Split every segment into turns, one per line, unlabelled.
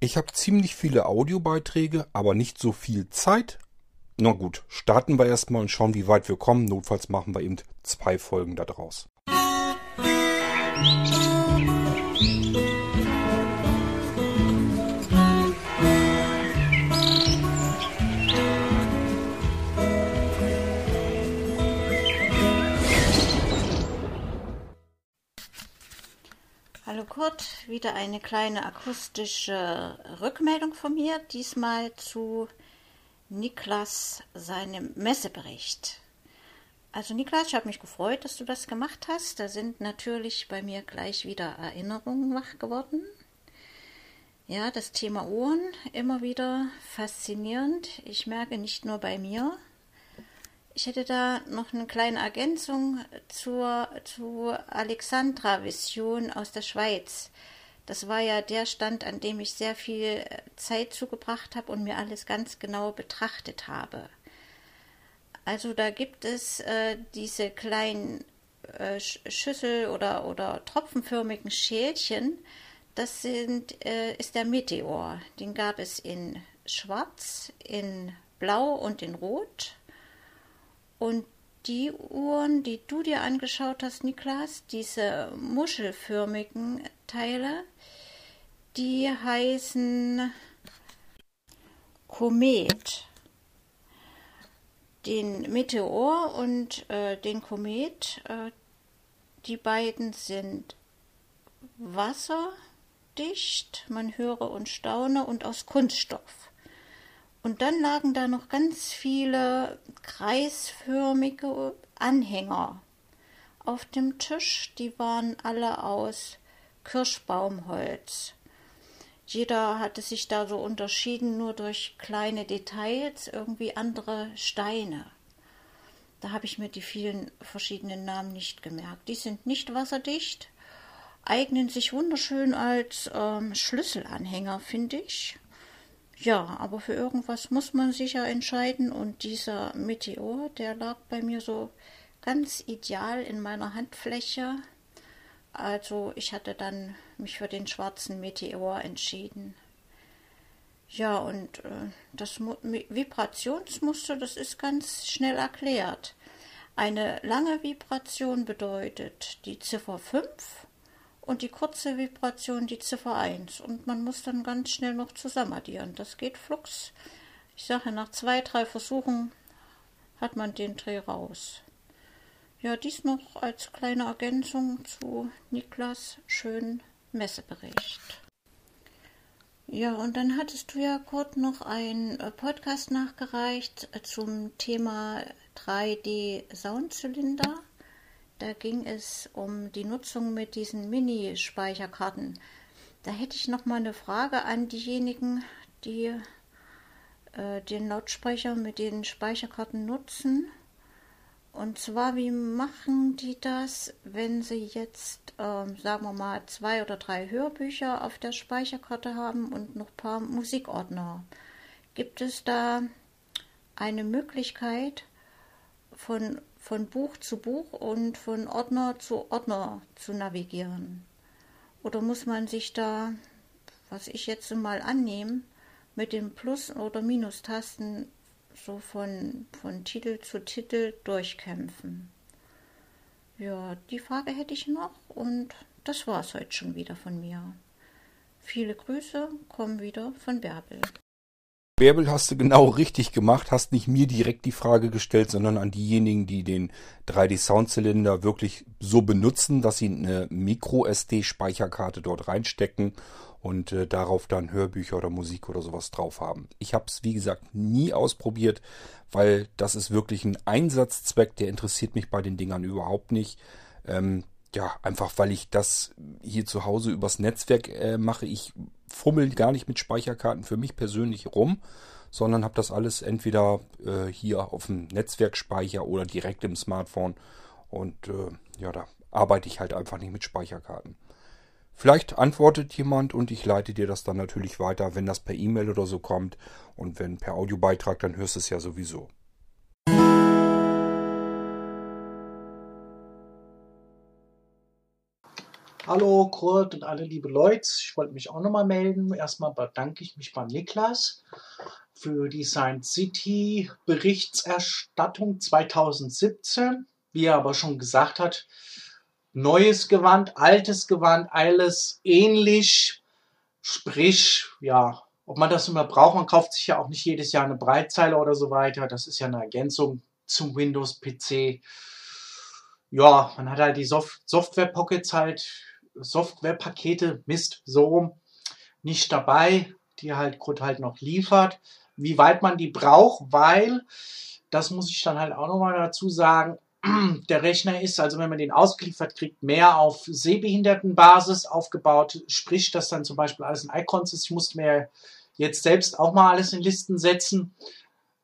Ich habe ziemlich viele Audiobeiträge, aber nicht so viel Zeit. Na gut, starten wir erstmal und schauen, wie weit wir kommen. Notfalls machen wir eben zwei Folgen daraus. Musik
Kurt, wieder eine kleine akustische Rückmeldung von mir, diesmal zu Niklas seinem Messebericht. Also Niklas, ich habe mich gefreut, dass du das gemacht hast. Da sind natürlich bei mir gleich wieder Erinnerungen wach geworden. Ja, das Thema Ohren immer wieder faszinierend. Ich merke nicht nur bei mir, ich hätte da noch eine kleine Ergänzung zur, zur Alexandra-Vision aus der Schweiz. Das war ja der Stand, an dem ich sehr viel Zeit zugebracht habe und mir alles ganz genau betrachtet habe. Also da gibt es äh, diese kleinen äh, Schüssel- oder, oder tropfenförmigen Schälchen. Das sind, äh, ist der Meteor. Den gab es in Schwarz, in Blau und in Rot. Und die Uhren, die du dir angeschaut hast, Niklas, diese muschelförmigen Teile, die heißen Komet. Den Meteor und äh, den Komet, äh, die beiden sind wasserdicht, man höre und staune, und aus Kunststoff. Und dann lagen da noch ganz viele kreisförmige Anhänger auf dem Tisch. Die waren alle aus Kirschbaumholz. Jeder hatte sich da so unterschieden, nur durch kleine Details, irgendwie andere Steine. Da habe ich mir die vielen verschiedenen Namen nicht gemerkt. Die sind nicht wasserdicht, eignen sich wunderschön als ähm, Schlüsselanhänger, finde ich. Ja, aber für irgendwas muss man sich ja entscheiden und dieser Meteor, der lag bei mir so ganz ideal in meiner Handfläche. Also ich hatte dann mich für den schwarzen Meteor entschieden. Ja, und äh, das Mo Vibrationsmuster, das ist ganz schnell erklärt. Eine lange Vibration bedeutet die Ziffer 5 und die kurze Vibration die Ziffer 1 und man muss dann ganz schnell noch zusammenaddieren. Das geht flugs. Ich sage, nach zwei, drei Versuchen hat man den Dreh raus. Ja, dies noch als kleine Ergänzung zu Niklas schönen Messebericht. Ja, und dann hattest du ja kurz noch einen äh, Podcast nachgereicht äh, zum Thema 3D Soundzylinder. Da ging es um die Nutzung mit diesen Mini-Speicherkarten. Da hätte ich noch mal eine Frage an diejenigen, die äh, den Lautsprecher mit den Speicherkarten nutzen. Und zwar, wie machen die das, wenn sie jetzt, ähm, sagen wir mal, zwei oder drei Hörbücher auf der Speicherkarte haben und noch ein paar Musikordner? Gibt es da eine Möglichkeit, von von Buch zu Buch und von Ordner zu Ordner zu navigieren? Oder muss man sich da, was ich jetzt mal annehme, mit den Plus- oder Minustasten so von, von Titel zu Titel durchkämpfen? Ja, die Frage hätte ich noch und das war es heute schon wieder von mir. Viele Grüße kommen wieder von Bärbel.
Bärbel hast du genau richtig gemacht, hast nicht mir direkt die Frage gestellt, sondern an diejenigen, die den 3D-Soundzylinder wirklich so benutzen, dass sie eine Micro-SD-Speicherkarte dort reinstecken und äh, darauf dann Hörbücher oder Musik oder sowas drauf haben. Ich habe es, wie gesagt, nie ausprobiert, weil das ist wirklich ein Einsatzzweck, der interessiert mich bei den Dingern überhaupt nicht. Ähm, ja, einfach weil ich das hier zu Hause übers Netzwerk äh, mache. Ich fummel gar nicht mit Speicherkarten für mich persönlich rum, sondern habe das alles entweder äh, hier auf dem Netzwerkspeicher oder direkt im Smartphone. Und äh, ja, da arbeite ich halt einfach nicht mit Speicherkarten. Vielleicht antwortet jemand und ich leite dir das dann natürlich weiter, wenn das per E-Mail oder so kommt. Und wenn per Audiobeitrag, dann hörst du es ja sowieso.
Hallo Kurt und alle liebe Leute. Ich wollte mich auch nochmal melden. Erstmal bedanke ich mich beim Niklas für die Science City Berichterstattung 2017. Wie er aber schon gesagt hat, neues Gewand, altes Gewand, alles ähnlich. Sprich, ja, ob man das immer braucht, man kauft sich ja auch nicht jedes Jahr eine Breitzeile oder so weiter. Das ist ja eine Ergänzung zum Windows-PC. Ja, man hat halt die Soft Software-Pockets halt Softwarepakete, Mist, so rum, nicht dabei, die halt Grund halt noch liefert. Wie weit man die braucht, weil, das muss ich dann halt auch nochmal dazu sagen, der Rechner ist, also wenn man den ausgeliefert kriegt, mehr auf Sehbehindertenbasis aufgebaut, sprich, dass dann zum Beispiel alles in Icons ist. Ich muss mir jetzt selbst auch mal alles in Listen setzen.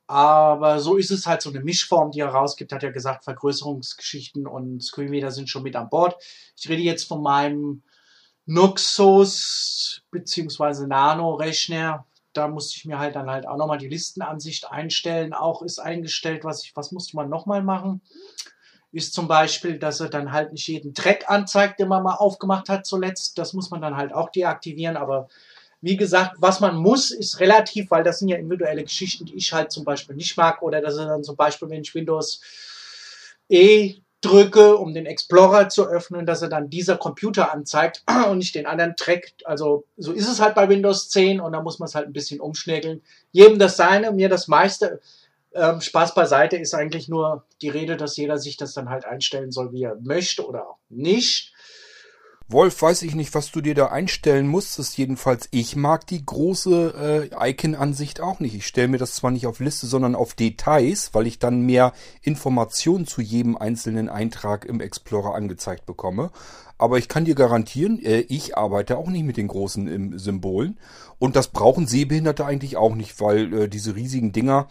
Aber so ist es halt so eine Mischform, die er rausgibt. Hat ja gesagt, Vergrößerungsgeschichten und Screenreader sind schon mit an Bord. Ich rede jetzt von meinem Nuxus bzw. Nano-Rechner. Da musste ich mir halt dann halt auch nochmal die Listenansicht einstellen. Auch ist eingestellt, was ich, was musste man nochmal machen? Ist zum Beispiel, dass er dann halt nicht jeden Track anzeigt, den man mal aufgemacht hat zuletzt. Das muss man dann halt auch deaktivieren, aber wie gesagt, was man muss, ist relativ, weil das sind ja individuelle Geschichten, die ich halt zum Beispiel nicht mag. Oder dass er dann zum Beispiel, wenn ich Windows E drücke, um den Explorer zu öffnen, dass er dann dieser Computer anzeigt und nicht den anderen Track. Also so ist es halt bei Windows 10 und da muss man es halt ein bisschen umschnägeln. Jedem das seine, mir das meiste. Ähm, Spaß beiseite ist eigentlich nur die Rede, dass jeder sich das dann halt einstellen soll, wie er möchte oder auch nicht.
Wolf, weiß ich nicht, was du dir da einstellen musstest. Jedenfalls, ich mag die große äh, Icon-Ansicht auch nicht. Ich stelle mir das zwar nicht auf Liste, sondern auf Details, weil ich dann mehr Informationen zu jedem einzelnen Eintrag im Explorer angezeigt bekomme. Aber ich kann dir garantieren, äh, ich arbeite auch nicht mit den großen ähm, Symbolen. Und das brauchen Sehbehinderte eigentlich auch nicht, weil äh, diese riesigen Dinger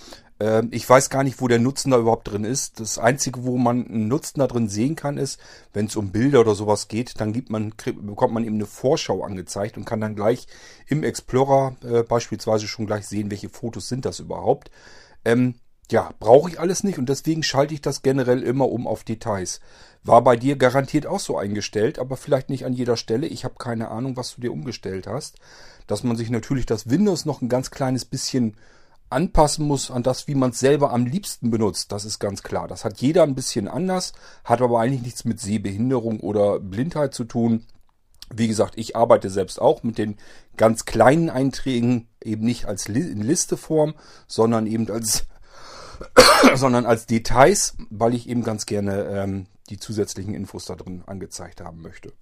ich weiß gar nicht, wo der Nutzen da überhaupt drin ist. Das Einzige, wo man einen Nutzen da drin sehen kann, ist, wenn es um Bilder oder sowas geht, dann gibt man, bekommt man eben eine Vorschau angezeigt und kann dann gleich im Explorer äh, beispielsweise schon gleich sehen, welche Fotos sind das überhaupt. Ähm, ja, brauche ich alles nicht und deswegen schalte ich das generell immer um auf Details. War bei dir garantiert auch so eingestellt, aber vielleicht nicht an jeder Stelle. Ich habe keine Ahnung, was du dir umgestellt hast. Dass man sich natürlich das Windows noch ein ganz kleines bisschen anpassen muss an das, wie man es selber am liebsten benutzt. Das ist ganz klar. Das hat jeder ein bisschen anders, hat aber eigentlich nichts mit Sehbehinderung oder Blindheit zu tun. Wie gesagt, ich arbeite selbst auch mit den ganz kleinen Einträgen, eben nicht als in Listeform, sondern eben als, sondern als Details, weil ich eben ganz gerne ähm, die zusätzlichen Infos da drin angezeigt haben möchte.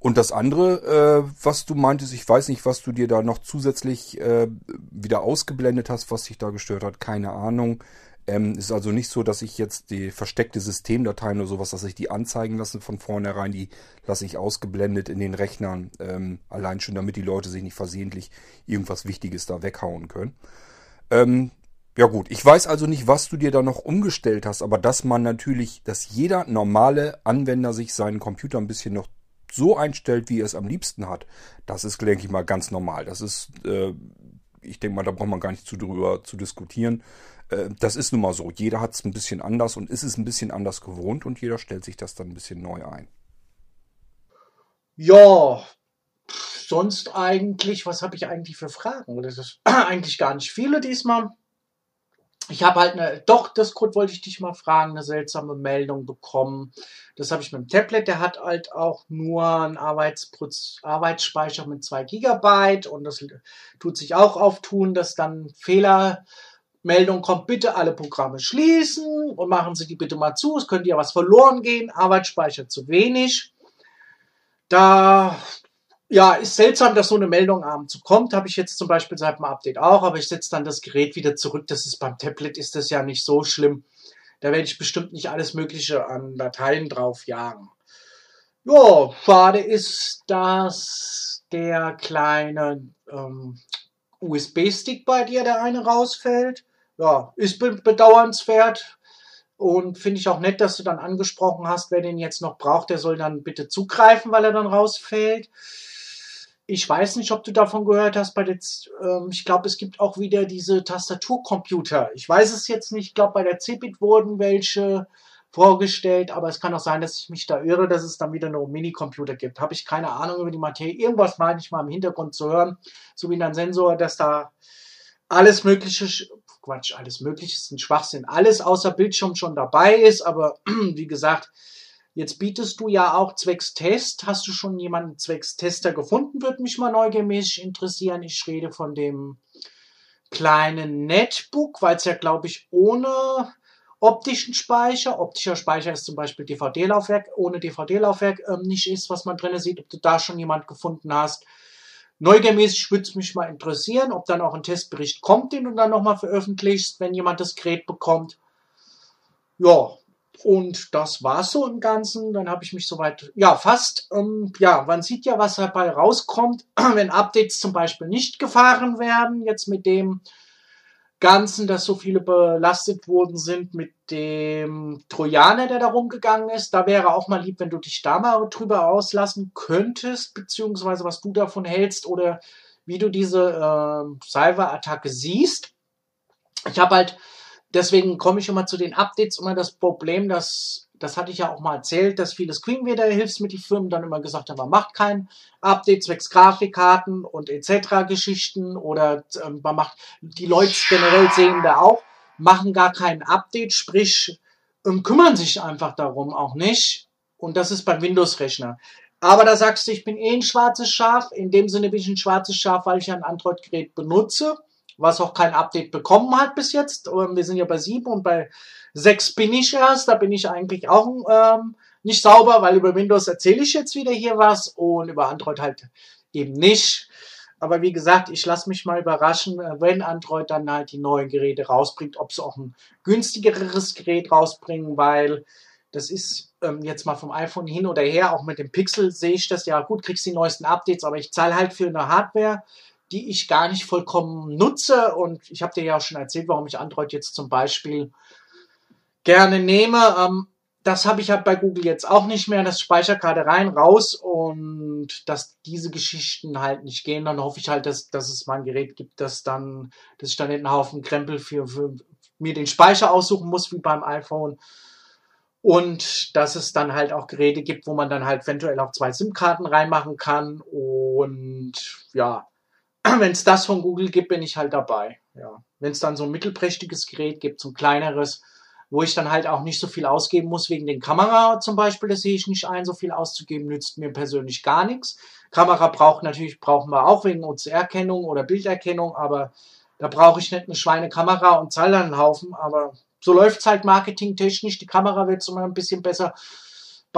Und das andere, äh, was du meintest, ich weiß nicht, was du dir da noch zusätzlich äh, wieder ausgeblendet hast, was dich da gestört hat, keine Ahnung. Ähm, ist also nicht so, dass ich jetzt die versteckte Systemdateien oder sowas, dass ich die anzeigen lasse von vornherein, die lasse ich ausgeblendet in den Rechnern. Ähm, allein schon, damit die Leute sich nicht versehentlich irgendwas Wichtiges da weghauen können. Ähm, ja gut, ich weiß also nicht, was du dir da noch umgestellt hast, aber dass man natürlich, dass jeder normale Anwender sich seinen Computer ein bisschen noch so einstellt, wie er es am liebsten hat, das ist, denke ich mal, ganz normal. Das ist, äh, ich denke mal, da braucht man gar nicht zu drüber zu diskutieren. Äh, das ist nun mal so. Jeder hat es ein bisschen anders und ist es ein bisschen anders gewohnt und jeder stellt sich das dann ein bisschen neu ein.
Ja, sonst eigentlich, was habe ich eigentlich für Fragen? Das ist eigentlich gar nicht viele diesmal. Ich habe halt eine, doch, das Code wollte ich dich mal fragen, eine seltsame Meldung bekommen. Das habe ich mit dem Tablet, der hat halt auch nur einen Arbeitsspeicher mit 2 Gigabyte und das tut sich auch auftun, dass dann Fehlermeldung kommt, bitte alle Programme schließen und machen Sie die bitte mal zu, es könnte ja was verloren gehen, Arbeitsspeicher zu wenig. Da ja, ist seltsam, dass so eine Meldung abends kommt. Habe ich jetzt zum Beispiel seit dem Update auch, aber ich setze dann das Gerät wieder zurück. Das ist beim Tablet ist das ja nicht so schlimm. Da werde ich bestimmt nicht alles Mögliche an Dateien drauf jagen. Ja, schade ist, dass der kleine ähm, USB-Stick bei dir, der eine rausfällt. Ja, ist bedauernswert. Und finde ich auch nett, dass du dann angesprochen hast, wer den jetzt noch braucht, der soll dann bitte zugreifen, weil er dann rausfällt ich weiß nicht, ob du davon gehört hast, bei der, ähm, ich glaube, es gibt auch wieder diese Tastaturcomputer. Ich weiß es jetzt nicht, ich glaube, bei der CeBIT wurden welche vorgestellt, aber es kann auch sein, dass ich mich da irre, dass es dann wieder nur Minicomputer gibt. Habe ich keine Ahnung über die Materie. Irgendwas meine ich mal im Hintergrund zu hören, so wie ein Sensor, dass da alles Mögliche, Quatsch, alles Mögliche ist ein Schwachsinn, alles außer Bildschirm schon dabei ist, aber wie gesagt, Jetzt bietest du ja auch zwecks Test. Hast du schon jemanden zwecks Tester gefunden? Würde mich mal neugemäßig interessieren. Ich rede von dem kleinen Netbook, weil es ja, glaube ich, ohne optischen Speicher, optischer Speicher ist zum Beispiel DVD-Laufwerk, ohne DVD-Laufwerk ähm, nicht ist, was man drin sieht, ob du da schon jemand gefunden hast. Neugemäßig würde es mich mal interessieren, ob dann auch ein Testbericht kommt, den du dann nochmal veröffentlichst, wenn jemand das Gerät bekommt. Ja, und das war's so im Ganzen. Dann habe ich mich soweit, ja, fast, ähm, ja, man sieht ja, was dabei rauskommt, wenn Updates zum Beispiel nicht gefahren werden. Jetzt mit dem Ganzen, dass so viele belastet worden sind mit dem Trojaner, der da rumgegangen ist. Da wäre auch mal lieb, wenn du dich da mal drüber auslassen könntest, beziehungsweise was du davon hältst oder wie du diese äh, Cyber-Attacke siehst. Ich habe halt Deswegen komme ich immer zu den Updates immer das Problem, dass, das hatte ich ja auch mal erzählt, dass viele Screenreader-Hilfsmittelfirmen dann immer gesagt haben, man macht kein Update zwecks Grafikkarten und etc. Geschichten oder ähm, man macht, die Leute generell sehen da auch, machen gar kein Update, sprich, ähm, kümmern sich einfach darum auch nicht. Und das ist beim Windows-Rechner. Aber da sagst du, ich bin eh ein schwarzes Schaf. In dem Sinne bin ich ein schwarzes Schaf, weil ich ein Android-Gerät benutze was auch kein Update bekommen hat bis jetzt. Ähm, wir sind ja bei sieben und bei sechs bin ich erst. Da bin ich eigentlich auch ähm, nicht sauber, weil über Windows erzähle ich jetzt wieder hier was und über Android halt eben nicht. Aber wie gesagt, ich lasse mich mal überraschen, äh, wenn Android dann halt die neuen Geräte rausbringt, ob sie auch ein günstigeres Gerät rausbringen, weil das ist ähm, jetzt mal vom iPhone hin oder her, auch mit dem Pixel sehe ich das ja gut, kriegst die neuesten Updates, aber ich zahle halt für eine Hardware, die ich gar nicht vollkommen nutze. Und ich habe dir ja auch schon erzählt, warum ich Android jetzt zum Beispiel gerne nehme. Ähm, das habe ich halt bei Google jetzt auch nicht mehr. Das Speicherkarte rein, raus und dass diese Geschichten halt nicht gehen. Dann hoffe ich halt, dass, dass es mal ein Gerät gibt, das dann, dass ich dann einen Haufen Krempel für, für mir den Speicher aussuchen muss, wie beim iPhone. Und dass es dann halt auch Geräte gibt, wo man dann halt eventuell auch zwei SIM-Karten reinmachen kann. Und ja, wenn es das von Google gibt, bin ich halt dabei. Ja. Wenn es dann so ein mittelprächtiges Gerät gibt, so ein kleineres, wo ich dann halt auch nicht so viel ausgeben muss wegen den Kamera zum Beispiel, das sehe ich nicht ein, so viel auszugeben, nützt mir persönlich gar nichts. Kamera braucht natürlich, brauchen wir auch wegen OCR-Kennung oder Bilderkennung, aber da brauche ich nicht eine Schweinekamera und zahle dann einen Haufen, aber so läuft es halt marketingtechnisch. Die Kamera wird so mal ein bisschen besser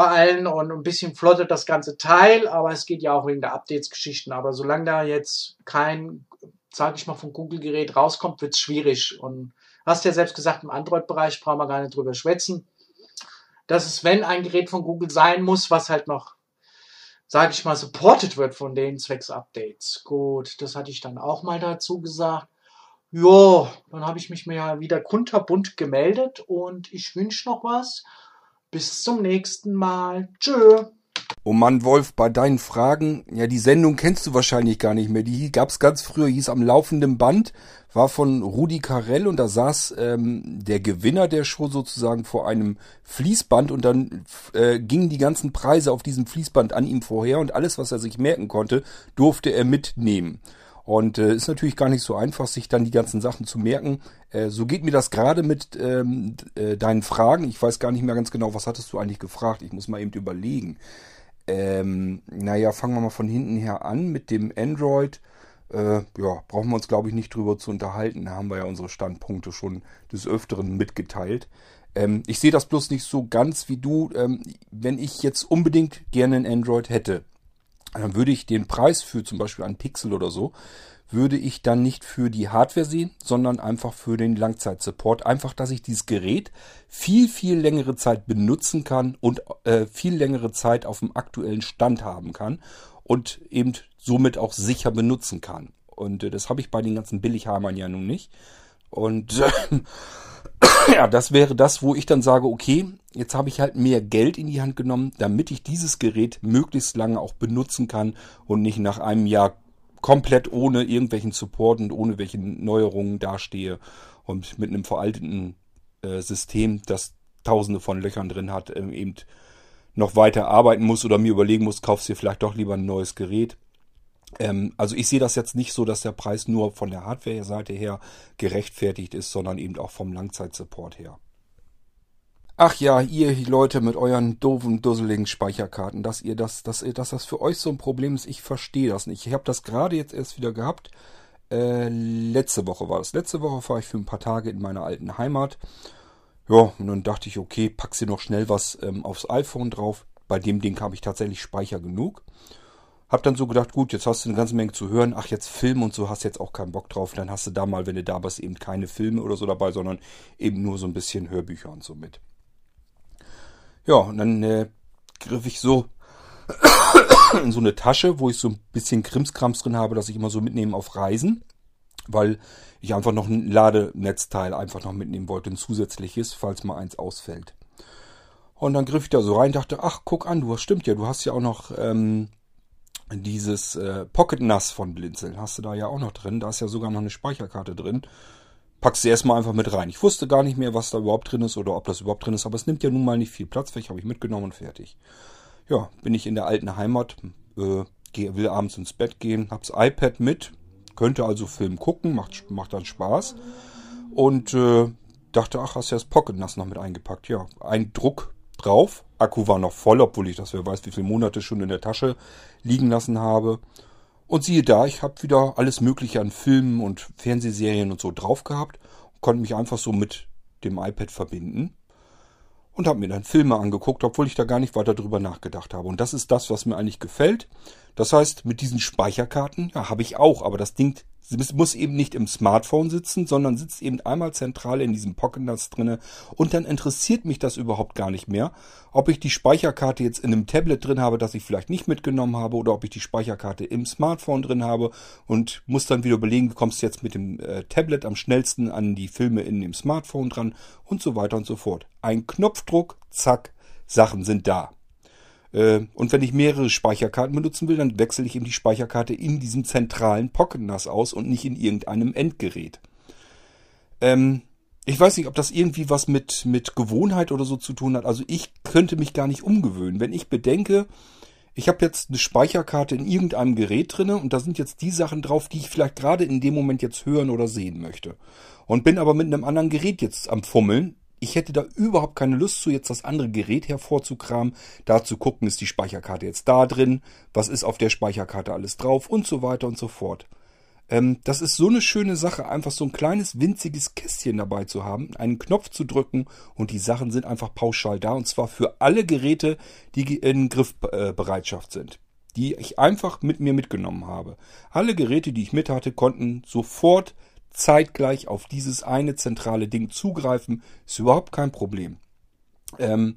bei allen und ein bisschen flottet das ganze Teil, aber es geht ja auch wegen der Updates-Geschichten. Aber solange da jetzt kein, sage ich mal, vom Google-Gerät rauskommt, wird es schwierig. Und hast ja selbst gesagt, im Android-Bereich brauchen wir gar nicht drüber schwätzen. Dass es, wenn ein Gerät von Google sein muss, was halt noch, sage ich mal, supported wird von den Zwecks-Updates. Gut, das hatte ich dann auch mal dazu gesagt. Ja, dann habe ich mich mir wieder kunterbunt gemeldet und ich wünsche noch was. Bis zum nächsten Mal. Tschö.
Oh Mann, Wolf, bei deinen Fragen, ja, die Sendung kennst du wahrscheinlich gar nicht mehr. Die gab's ganz früher, hieß am laufenden Band, war von Rudi Carell und da saß ähm, der Gewinner der Show sozusagen vor einem Fließband und dann äh, gingen die ganzen Preise auf diesem Fließband an ihm vorher und alles, was er sich merken konnte, durfte er mitnehmen. Und äh, ist natürlich gar nicht so einfach, sich dann die ganzen Sachen zu merken. Äh, so geht mir das gerade mit ähm, äh, deinen Fragen. Ich weiß gar nicht mehr ganz genau, was hattest du eigentlich gefragt. Ich muss mal eben überlegen. Ähm, naja, fangen wir mal von hinten her an mit dem Android. Äh, ja, brauchen wir uns, glaube ich, nicht drüber zu unterhalten. Da haben wir ja unsere Standpunkte schon des Öfteren mitgeteilt. Ähm, ich sehe das bloß nicht so ganz wie du. Ähm, wenn ich jetzt unbedingt gerne ein Android hätte, dann würde ich den Preis für zum Beispiel einen Pixel oder so, würde ich dann nicht für die Hardware sehen, sondern einfach für den Langzeitsupport. Einfach, dass ich dieses Gerät viel, viel längere Zeit benutzen kann und äh, viel längere Zeit auf dem aktuellen Stand haben kann und eben somit auch sicher benutzen kann. Und äh, das habe ich bei den ganzen Billigheimern ja nun nicht. Und äh, ja, das wäre das, wo ich dann sage, okay, jetzt habe ich halt mehr Geld in die Hand genommen, damit ich dieses Gerät möglichst lange auch benutzen kann und nicht nach einem Jahr komplett ohne irgendwelchen Support und ohne welche Neuerungen dastehe und mit einem veralteten äh, System, das tausende von Löchern drin hat, ähm, eben noch weiter arbeiten muss oder mir überlegen muss, kaufst du dir vielleicht doch lieber ein neues Gerät. Ähm, also ich sehe das jetzt nicht so, dass der Preis nur von der Hardware-Seite her gerechtfertigt ist, sondern eben auch vom Langzeitsupport her. Ach ja, ihr Leute mit euren doofen, dusseligen Speicherkarten, dass ihr das, dass, ihr, dass das für euch so ein Problem ist, ich verstehe das nicht. Ich habe das gerade jetzt erst wieder gehabt. Äh, letzte Woche war das. Letzte Woche war ich für ein paar Tage in meiner alten Heimat. Ja, und dann dachte ich, okay, pack sie noch schnell was ähm, aufs iPhone drauf. Bei dem Ding habe ich tatsächlich Speicher genug. Hab dann so gedacht, gut, jetzt hast du eine ganze Menge zu hören. Ach, jetzt Film und so hast jetzt auch keinen Bock drauf. Dann hast du da mal, wenn du da bist, eben keine Filme oder so dabei, sondern eben nur so ein bisschen Hörbücher und so mit. Ja, und dann äh, griff ich so in so eine Tasche, wo ich so ein bisschen Krimskrams drin habe, dass ich immer so mitnehme auf Reisen, weil ich einfach noch ein Ladenetzteil einfach noch mitnehmen wollte, ein zusätzliches, falls mal eins ausfällt. Und dann griff ich da so rein, dachte, ach, guck an, du hast stimmt ja, du hast ja auch noch ähm, dieses äh, Pocket NAS von Blinzeln, hast du da ja auch noch drin, da ist ja sogar noch eine Speicherkarte drin packst sie erstmal einfach mit rein. Ich wusste gar nicht mehr, was da überhaupt drin ist oder ob das überhaupt drin ist, aber es nimmt ja nun mal nicht viel Platz weg, habe ich mitgenommen und fertig. Ja, bin ich in der alten Heimat, äh, will abends ins Bett gehen, hab's iPad mit, könnte also Film gucken, macht, macht dann Spaß. Und äh, dachte, ach, hast ja das Pocket NAS noch mit eingepackt. Ja, ein Druck drauf. Akku war noch voll, obwohl ich das, wer weiß, wie viele Monate schon in der Tasche liegen lassen habe. Und siehe da, ich habe wieder alles Mögliche an Filmen und Fernsehserien und so drauf gehabt. Konnte mich einfach so mit dem iPad verbinden. Und habe mir dann Filme angeguckt, obwohl ich da gar nicht weiter drüber nachgedacht habe. Und das ist das, was mir eigentlich gefällt. Das heißt, mit diesen Speicherkarten, ja, habe ich auch, aber das Ding Sie muss eben nicht im Smartphone sitzen, sondern sitzt eben einmal zentral in diesem Pocket NAS drinne und dann interessiert mich das überhaupt gar nicht mehr, ob ich die Speicherkarte jetzt in einem Tablet drin habe, das ich vielleicht nicht mitgenommen habe oder ob ich die Speicherkarte im Smartphone drin habe und muss dann wieder überlegen, wie kommst du jetzt mit dem äh, Tablet am schnellsten an die Filme in dem Smartphone dran und so weiter und so fort. Ein Knopfdruck, zack, Sachen sind da. Äh, und wenn ich mehrere Speicherkarten benutzen will, dann wechsle ich eben die Speicherkarte in diesem zentralen Pocket NAS aus und nicht in irgendeinem Endgerät. Ähm, ich weiß nicht, ob das irgendwie was mit, mit Gewohnheit oder so zu tun hat. Also ich könnte mich gar nicht umgewöhnen. Wenn ich bedenke, ich habe jetzt eine Speicherkarte in irgendeinem Gerät drinne und da sind jetzt die Sachen drauf, die ich vielleicht gerade in dem Moment jetzt hören oder sehen möchte. Und bin aber mit einem anderen Gerät jetzt am Fummeln, ich hätte da überhaupt keine Lust zu, jetzt das andere Gerät hervorzukramen, da zu gucken, ist die Speicherkarte jetzt da drin, was ist auf der Speicherkarte alles drauf und so weiter und so fort. Ähm, das ist so eine schöne Sache, einfach so ein kleines winziges Kästchen dabei zu haben, einen Knopf zu drücken und die Sachen sind einfach pauschal da und zwar für alle Geräte, die in Griffbereitschaft sind die ich einfach mit mir mitgenommen habe. Alle Geräte, die ich mit hatte, konnten sofort zeitgleich auf dieses eine zentrale Ding zugreifen, ist überhaupt kein Problem. Ähm,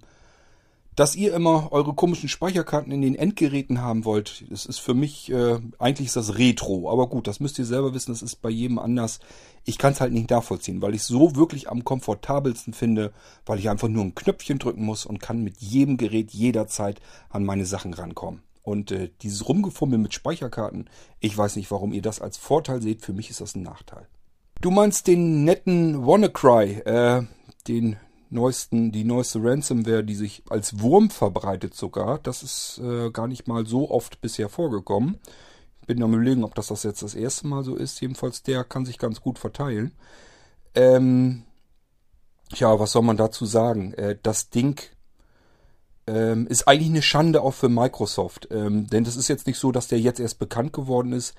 dass ihr immer eure komischen Speicherkarten in den Endgeräten haben wollt, das ist für mich, äh, eigentlich ist das Retro. Aber gut, das müsst ihr selber wissen, das ist bei jedem anders. Ich kann es halt nicht nachvollziehen, weil ich es so wirklich am komfortabelsten finde, weil ich einfach nur ein Knöpfchen drücken muss und kann mit jedem Gerät jederzeit an meine Sachen rankommen. Und äh, dieses Rumgefummel mit Speicherkarten, ich weiß nicht, warum ihr das als Vorteil seht, für mich ist das ein Nachteil. Du meinst den netten WannaCry, äh, den neuesten, die neueste Ransomware, die sich als Wurm verbreitet sogar. Das ist äh, gar nicht mal so oft bisher vorgekommen. Bin am überlegen, ob das das jetzt das erste Mal so ist. Jedenfalls der kann sich ganz gut verteilen. Ähm, ja, was soll man dazu sagen? Äh, das Ding ähm, ist eigentlich eine Schande auch für Microsoft. Ähm, denn das ist jetzt nicht so, dass der jetzt erst bekannt geworden ist.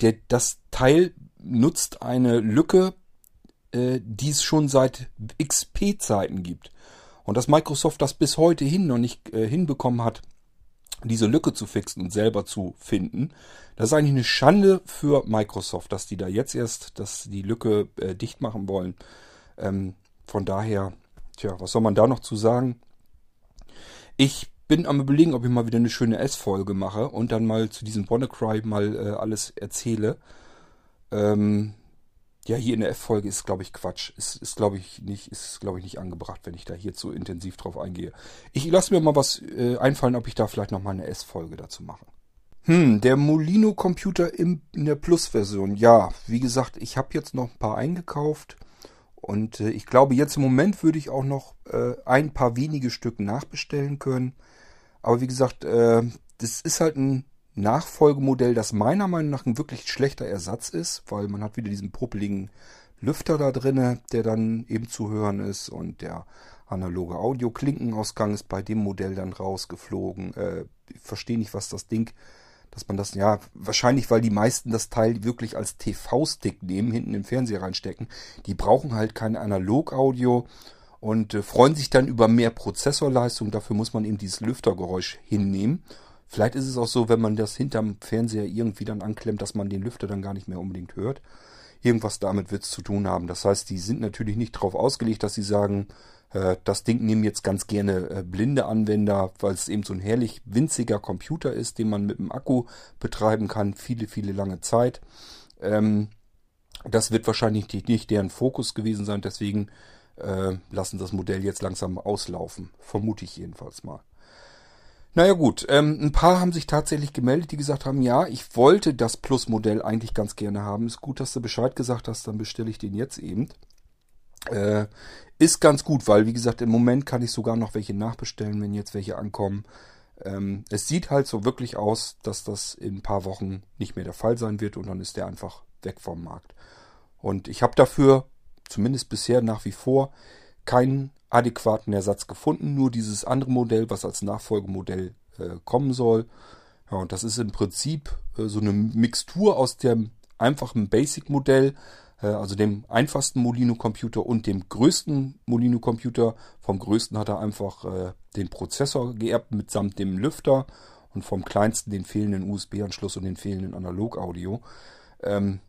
Der, das Teil nutzt eine Lücke, äh, die es schon seit XP-Zeiten gibt. Und dass Microsoft das bis heute hin noch nicht äh, hinbekommen hat, diese Lücke zu fixen und selber zu finden, das ist eigentlich eine Schande für Microsoft, dass die da jetzt erst, dass die Lücke äh, dicht machen wollen. Ähm, von daher, tja, was soll man da noch zu sagen? Ich bin am überlegen, ob ich mal wieder eine schöne S-Folge mache und dann mal zu diesem WannaCry mal äh, alles erzähle. Ähm, ja, hier in der F-Folge ist, glaube ich, Quatsch. Ist, ist glaube ich, nicht, ist, glaube ich, nicht angebracht, wenn ich da hier zu intensiv drauf eingehe. Ich lasse mir mal was äh, einfallen, ob ich da vielleicht noch mal eine S-Folge dazu mache. Hm, der Molino-Computer in der Plus-Version. Ja, wie gesagt, ich habe jetzt noch ein paar eingekauft Und äh, ich glaube, jetzt im Moment würde ich auch noch äh, ein paar wenige Stück nachbestellen können. Aber wie gesagt, äh, das ist halt ein Nachfolgemodell, das meiner Meinung nach ein wirklich schlechter Ersatz ist, weil man hat wieder diesen popeligen Lüfter da drinne, der dann eben zu hören ist und der analoge Audio-Klinkenausgang ist bei dem Modell dann rausgeflogen. Äh, ich verstehe nicht, was das Ding dass man das, ja, wahrscheinlich, weil die meisten das Teil wirklich als TV-Stick nehmen, hinten im Fernseher reinstecken. Die brauchen halt kein Analog-Audio und äh, freuen sich dann über mehr Prozessorleistung. Dafür muss man eben dieses Lüftergeräusch hinnehmen. Vielleicht ist es auch so, wenn man das hinterm Fernseher irgendwie dann anklemmt, dass man den Lüfter dann gar nicht mehr unbedingt hört. Irgendwas damit wird es zu tun haben. Das heißt, die sind natürlich nicht darauf ausgelegt, dass sie sagen, äh, das Ding nehmen jetzt ganz gerne äh, blinde Anwender, weil es eben so ein herrlich winziger Computer ist, den man mit dem Akku betreiben kann, viele, viele lange Zeit. Ähm, das wird wahrscheinlich nicht deren Fokus gewesen sein, deswegen äh, lassen das Modell jetzt langsam auslaufen. Vermute ich jedenfalls mal. Naja gut, ähm, ein paar haben sich tatsächlich gemeldet, die gesagt haben, ja, ich wollte das Plus-Modell eigentlich ganz gerne haben. Ist gut, dass du Bescheid gesagt hast, dann bestelle ich den jetzt eben. Äh, ist ganz gut, weil wie gesagt, im Moment kann ich sogar noch welche nachbestellen, wenn jetzt welche ankommen. Ähm, es sieht halt so wirklich aus, dass das in ein paar Wochen nicht mehr der Fall sein wird und dann ist der einfach weg vom Markt. Und ich habe dafür, zumindest bisher nach wie vor, keinen adäquaten Ersatz gefunden, nur dieses andere Modell, was als Nachfolgemodell äh, kommen soll. Ja, und das ist im Prinzip äh, so eine Mixtur aus dem einfachen Basic-Modell äh, also dem einfachsten Molino-Computer und dem größten Molino-Computer. Vom größten hat er einfach äh, den Prozessor geerbt mitsamt dem Lüfter und vom kleinsten den fehlenden USB-Anschluss und den fehlenden Analog-Audio. Ähm,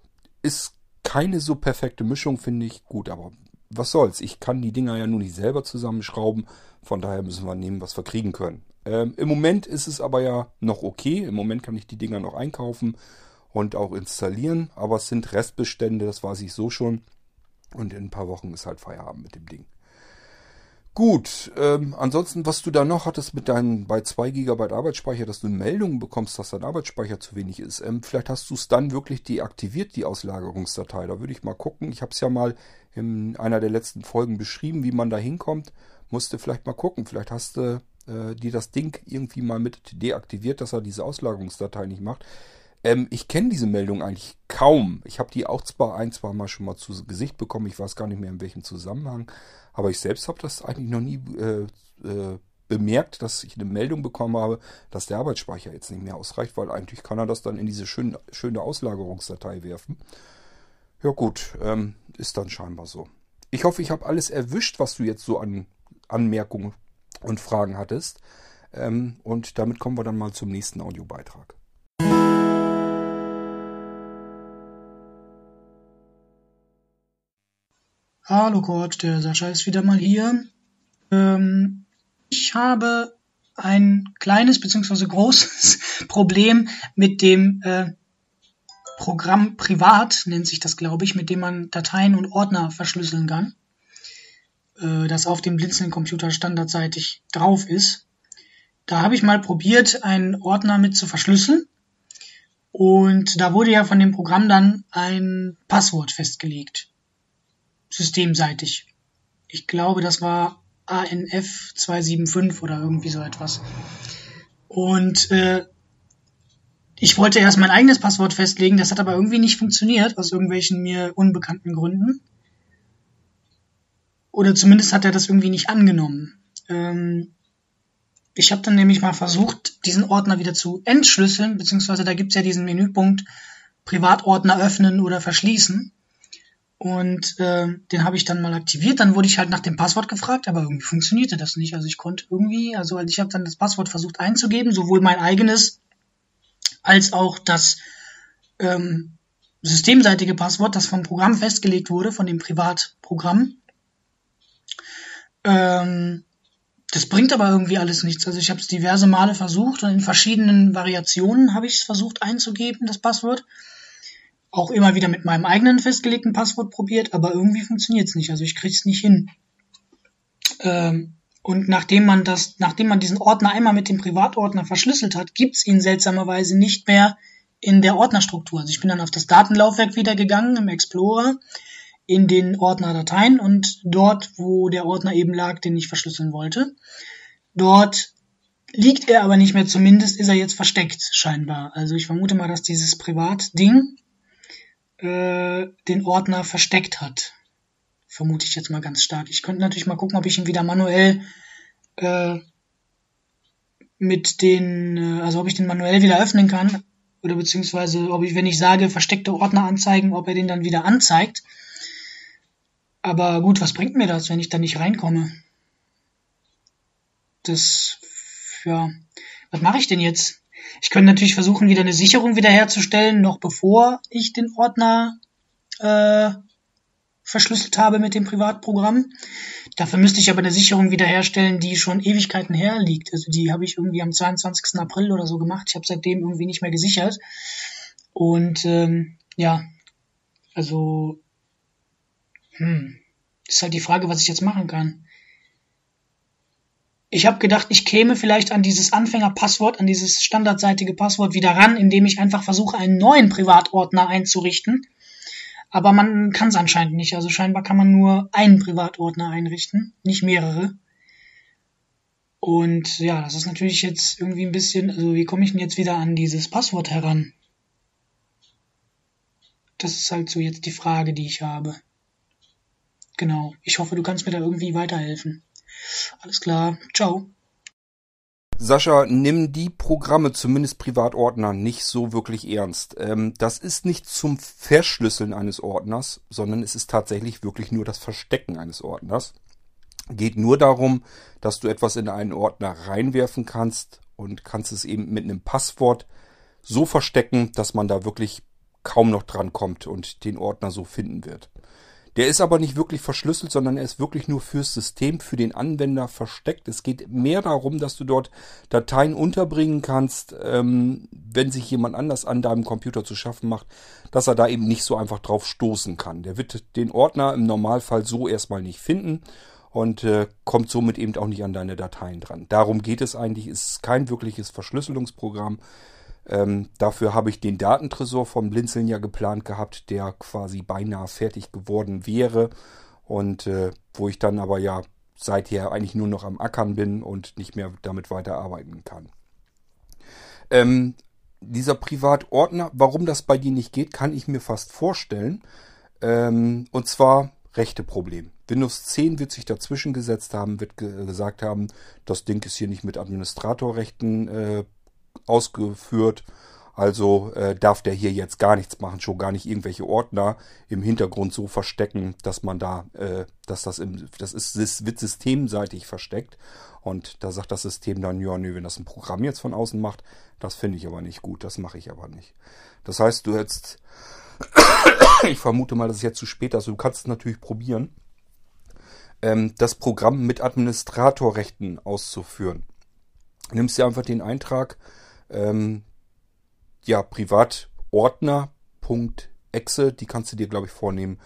ist keine so perfekte Mischung, finde ich. Gut, aber was soll's? Ich kann die Dinger ja nur nicht selber zusammenschrauben. Von daher müssen wir nehmen, was wir kriegen können. Ähm, Im Moment ist es aber ja noch okay. Im Moment kann ich die Dinger noch einkaufen und auch installieren. Aber es sind Restbestände, das weiß ich so schon. Und in ein paar Wochen ist halt Feierabend mit dem Ding. Gut, ähm, ansonsten, was du da noch hattest mit deinem bei 2 GB Arbeitsspeicher, dass du Meldungen bekommst, dass dein Arbeitsspeicher zu wenig ist. Ähm, vielleicht hast du es dann wirklich deaktiviert, die Auslagerungsdatei. Da würde ich mal gucken. Ich habe es ja mal in einer der letzten Folgen beschrieben, wie man da hinkommt. Musste vielleicht mal gucken. Vielleicht hast du äh, dir das Ding irgendwie mal mit deaktiviert, dass er diese Auslagerungsdatei nicht macht. Ähm, ich kenne diese Meldung eigentlich kaum. Ich habe die auch zwar ein, zwei Mal schon mal zu Gesicht bekommen. Ich weiß gar nicht mehr in welchem Zusammenhang. Aber ich selbst habe das eigentlich noch nie äh, äh, bemerkt, dass ich eine Meldung bekommen habe, dass der Arbeitsspeicher jetzt nicht mehr ausreicht, weil eigentlich kann er das dann in diese schön, schöne Auslagerungsdatei werfen. Ja gut, ähm, ist dann scheinbar so. Ich hoffe, ich habe alles erwischt, was du jetzt so an Anmerkungen und Fragen hattest. Ähm, und damit kommen wir dann mal zum nächsten Audiobeitrag.
Hallo Kurt, der Sascha ist wieder mal hier. Ähm, ich habe ein kleines bzw. großes Problem mit dem äh, Programm Privat, nennt sich das, glaube ich, mit dem man Dateien und Ordner verschlüsseln kann, äh, das auf dem Blinzeln-Computer standardseitig drauf ist. Da habe ich mal probiert, einen Ordner mit zu verschlüsseln. Und da wurde ja von dem Programm dann ein Passwort festgelegt systemseitig. Ich glaube, das war ANF 275 oder irgendwie so etwas. Und äh, ich wollte erst mein eigenes Passwort festlegen, das hat aber irgendwie nicht funktioniert, aus irgendwelchen mir unbekannten Gründen. Oder zumindest hat er das irgendwie nicht angenommen. Ähm, ich habe dann nämlich mal versucht, diesen Ordner wieder zu entschlüsseln, beziehungsweise da gibt's ja diesen Menüpunkt Privatordner öffnen oder verschließen. Und äh, den habe ich dann mal aktiviert. Dann wurde ich halt nach dem Passwort gefragt, aber irgendwie funktionierte das nicht. Also ich konnte irgendwie, also ich habe dann das Passwort versucht einzugeben, sowohl mein eigenes als auch das ähm, systemseitige Passwort, das vom Programm festgelegt wurde, von dem Privatprogramm. Ähm, das bringt aber irgendwie alles nichts. Also ich habe es diverse Male versucht und in verschiedenen Variationen habe ich es versucht einzugeben, das Passwort auch immer wieder mit meinem eigenen festgelegten Passwort probiert, aber irgendwie funktioniert es nicht. Also ich kriege es nicht hin. Ähm, und nachdem man das, nachdem man diesen Ordner einmal mit dem Privatordner verschlüsselt hat, gibt's ihn seltsamerweise nicht mehr in der Ordnerstruktur. Also ich bin dann auf das Datenlaufwerk wieder gegangen im Explorer. in den Ordner Dateien und dort, wo der Ordner eben lag, den ich verschlüsseln wollte. Dort liegt er aber nicht mehr, zumindest ist er jetzt versteckt, scheinbar. Also ich vermute mal, dass dieses Privatding äh, den Ordner versteckt hat. Vermute ich jetzt mal ganz stark. Ich könnte natürlich mal gucken, ob ich ihn wieder manuell äh, mit den, äh, also ob ich den manuell wieder öffnen kann. Oder beziehungsweise, ob ich, wenn ich sage, versteckte Ordner anzeigen, ob er den dann wieder anzeigt. Aber gut, was bringt mir das, wenn ich da nicht reinkomme? Das, ja, was mache ich denn jetzt? Ich könnte natürlich versuchen, wieder eine Sicherung wiederherzustellen, noch bevor ich den Ordner äh, verschlüsselt habe mit dem Privatprogramm. Dafür müsste ich aber eine Sicherung wiederherstellen, die schon Ewigkeiten her liegt. Also die habe ich irgendwie am 22. April oder so gemacht. Ich habe seitdem irgendwie nicht mehr gesichert. Und ähm, ja, also hm, ist halt die Frage, was ich jetzt machen kann. Ich habe gedacht, ich käme vielleicht an dieses Anfängerpasswort, an dieses standardseitige Passwort wieder ran, indem ich einfach versuche, einen neuen Privatordner einzurichten. Aber man kann es anscheinend nicht. Also scheinbar kann man nur einen Privatordner einrichten, nicht mehrere. Und ja, das ist natürlich jetzt irgendwie ein bisschen, also wie komme ich denn jetzt wieder an dieses Passwort heran? Das ist halt so jetzt die Frage, die ich habe. Genau. Ich hoffe, du kannst mir da irgendwie weiterhelfen. Alles klar. Ciao.
Sascha, nimm die Programme, zumindest Privatordner, nicht so wirklich ernst. Ähm, das ist nicht zum Verschlüsseln eines Ordners, sondern es ist tatsächlich wirklich nur das Verstecken eines Ordners. Geht nur darum, dass du etwas in einen Ordner reinwerfen kannst und kannst es eben mit einem Passwort so verstecken, dass man da wirklich kaum noch dran kommt und den Ordner so finden wird. Der ist aber nicht wirklich verschlüsselt, sondern er ist wirklich nur fürs System, für den Anwender versteckt. Es geht mehr darum, dass du dort Dateien unterbringen kannst, ähm, wenn sich jemand anders an deinem Computer zu schaffen macht, dass er da eben nicht so einfach drauf stoßen kann. Der wird den Ordner im Normalfall so erstmal nicht finden und äh, kommt somit eben auch nicht an deine Dateien dran. Darum geht es eigentlich. Es ist kein wirkliches Verschlüsselungsprogramm. Ähm, dafür habe ich den Datentresor vom Blinzeln ja geplant gehabt, der quasi beinahe fertig geworden wäre. Und äh, wo ich dann aber ja seither eigentlich nur noch am Ackern bin und nicht mehr damit weiterarbeiten kann. Ähm, dieser Privatordner, warum das bei dir nicht geht, kann ich mir fast vorstellen. Ähm, und zwar Rechteproblem. Windows 10 wird sich dazwischen gesetzt haben, wird ge gesagt haben, das Ding ist hier nicht mit Administratorrechten äh, ausgeführt. Also äh, darf der hier jetzt gar nichts machen, schon gar nicht irgendwelche Ordner im Hintergrund so verstecken, dass man da, äh, dass das im, das ist, das wird systemseitig versteckt. Und da sagt das System dann, ja, nö, wenn das ein Programm jetzt von außen macht, das finde ich aber nicht gut, das mache ich aber nicht. Das heißt, du hättest, ich vermute mal, dass es jetzt zu spät ist, du kannst es natürlich probieren, ähm, das Programm mit Administratorrechten auszuführen. Nimmst dir einfach den Eintrag, ähm, ja, Privatordner.exe, die kannst du dir, glaube ich, vornehmen.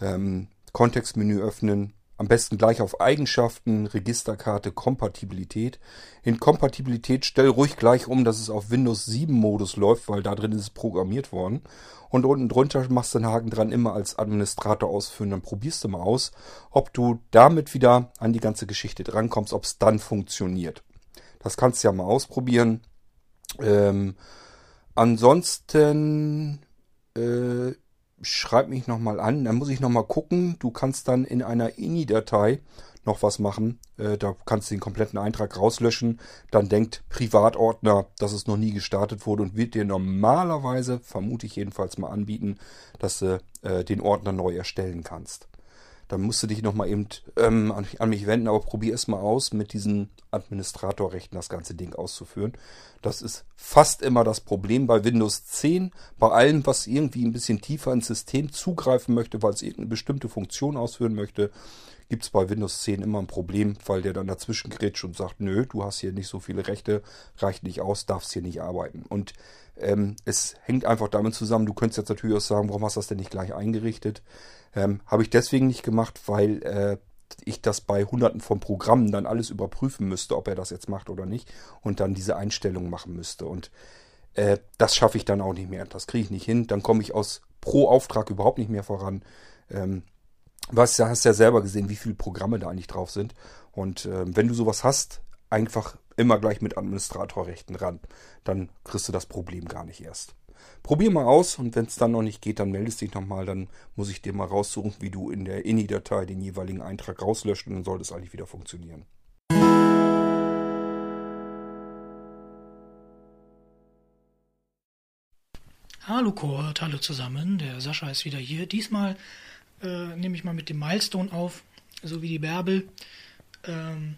Ähm, Kontextmenü öffnen, am besten gleich auf Eigenschaften, Registerkarte, Kompatibilität. In Kompatibilität stell ruhig gleich um, dass es auf Windows 7 Modus läuft, weil da drin ist es programmiert worden. Und unten drunter machst du einen Haken dran, immer als Administrator ausführen. Dann probierst du mal aus, ob du damit wieder an die ganze Geschichte drankommst, ob es dann funktioniert. Das kannst du ja mal ausprobieren. Ähm, ansonsten äh, schreib mich nochmal an, dann muss ich nochmal gucken. Du kannst dann in einer INI-Datei noch was machen. Äh, da kannst du den kompletten Eintrag rauslöschen. Dann denkt Privatordner, dass es noch nie gestartet wurde und wird dir normalerweise, vermute ich jedenfalls mal anbieten, dass du äh, den Ordner neu erstellen kannst dann musst du dich nochmal eben ähm, an, an, mich wenden, aber probier es mal aus, mit diesen Administratorrechten das ganze Ding auszuführen. Das ist fast immer das Problem bei Windows 10. Bei allem, was irgendwie ein bisschen tiefer ins System zugreifen möchte, weil es irgendeine bestimmte Funktion ausführen möchte, gibt es bei Windows 10 immer ein Problem, weil der dann dazwischen grätscht und sagt, nö, du hast hier nicht so viele Rechte, reicht nicht aus, darfst hier nicht arbeiten. Und ähm, es hängt einfach damit zusammen, du könntest jetzt natürlich auch sagen, warum hast du das denn nicht gleich eingerichtet? Ähm, Habe ich deswegen nicht gemacht, weil äh, ich das bei hunderten von Programmen dann alles überprüfen müsste, ob er das jetzt macht oder nicht und dann diese Einstellungen machen müsste. Und äh, das schaffe ich dann auch nicht mehr. Das kriege ich nicht hin. Dann komme ich aus pro Auftrag überhaupt nicht mehr voran. Ähm, was hast ja selber gesehen, wie viele Programme da eigentlich drauf sind. Und äh, wenn du sowas hast, einfach immer gleich mit Administratorrechten ran. Dann kriegst du das Problem gar nicht erst. Probier mal aus und wenn es dann noch nicht geht, dann meldest dich nochmal. Dann muss ich dir mal raussuchen, wie du in der INI-Datei den jeweiligen Eintrag rauslöscht und dann soll das eigentlich wieder funktionieren.
Hallo Kurt, hallo zusammen, der Sascha ist wieder hier. Diesmal äh, nehme ich mal mit dem Milestone auf, so wie die Bärbel. Ähm,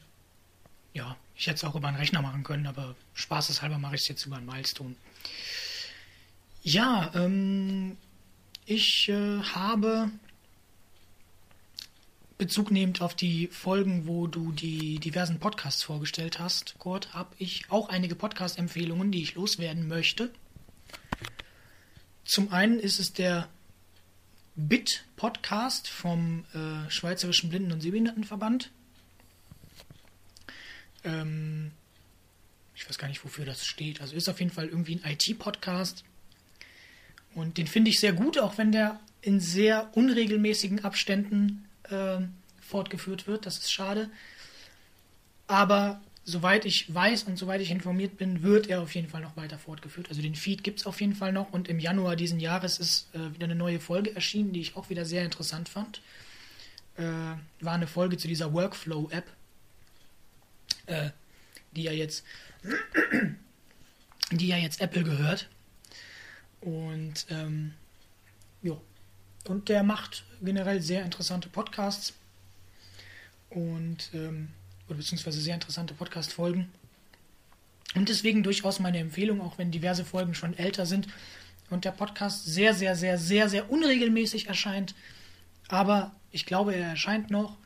ja, ich hätte es auch über einen Rechner machen können, aber spaßeshalber mache ich es jetzt über einen Milestone. Ja, ähm, ich äh, habe Bezug nehmend auf die Folgen, wo du die diversen Podcasts vorgestellt hast, Kurt, habe ich auch einige Podcast-Empfehlungen, die ich loswerden möchte. Zum einen ist es der BIT-Podcast vom äh, Schweizerischen Blinden- und Sehbehindertenverband. Ähm, ich weiß gar nicht, wofür das steht. Also ist auf jeden Fall irgendwie ein IT-Podcast. Und den finde ich sehr gut, auch wenn der in sehr unregelmäßigen Abständen äh, fortgeführt wird. Das ist schade. Aber soweit ich weiß und soweit ich informiert bin, wird er auf jeden Fall noch weiter fortgeführt. Also den Feed gibt es auf jeden Fall noch und im Januar diesen Jahres ist äh, wieder eine neue Folge erschienen, die ich auch wieder sehr interessant fand. Äh, war eine Folge zu dieser Workflow-App, äh, die ja jetzt, die ja jetzt Apple gehört. Und ähm, ja, und der macht generell sehr interessante Podcasts und ähm, oder beziehungsweise sehr interessante Podcast-Folgen. Und deswegen durchaus meine Empfehlung, auch wenn diverse Folgen schon älter sind und der Podcast sehr, sehr, sehr, sehr, sehr unregelmäßig erscheint. Aber ich glaube, er erscheint noch.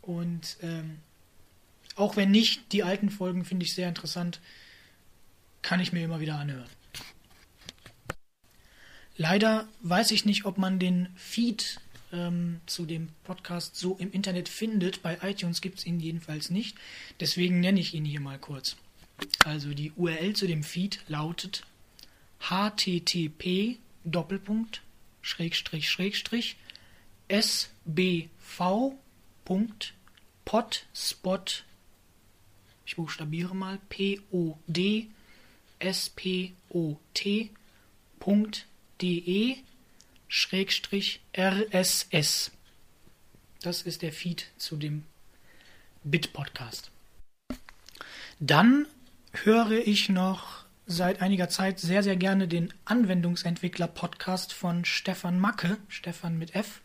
Und ähm, auch wenn nicht, die alten Folgen finde ich sehr interessant. Kann ich mir immer wieder anhören. Leider weiß ich nicht, ob man den Feed ähm, zu dem Podcast so im Internet findet. Bei iTunes gibt es ihn jedenfalls nicht. Deswegen nenne ich ihn hier mal kurz. Also die URL zu dem Feed lautet http Doppelpunkt Schrägstrich Schrägstrich sbv.potspot ich buchstabiere mal p o d s p o t.de RSS. Das ist der Feed zu dem Bit-Podcast. Dann höre ich noch seit einiger Zeit sehr, sehr gerne den Anwendungsentwickler-Podcast von Stefan Macke, Stefan mit F.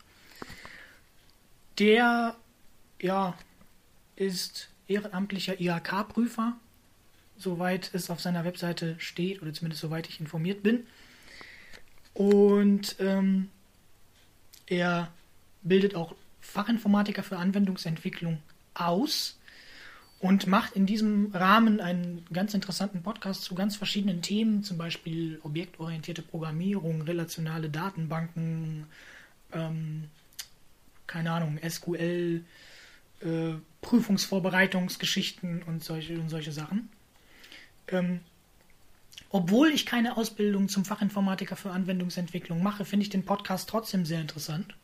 Der, ja, ist ehrenamtlicher IHK-Prüfer, soweit es auf seiner Webseite steht, oder zumindest soweit ich informiert bin. Und ähm, er bildet auch Fachinformatiker für Anwendungsentwicklung aus und macht in diesem Rahmen einen ganz interessanten Podcast zu ganz verschiedenen Themen, zum Beispiel objektorientierte Programmierung, relationale Datenbanken, ähm, keine Ahnung, SQL, äh, Prüfungsvorbereitungsgeschichten und solche, und solche Sachen. Ähm, obwohl ich keine Ausbildung zum Fachinformatiker für Anwendungsentwicklung mache, finde ich den Podcast trotzdem sehr interessant.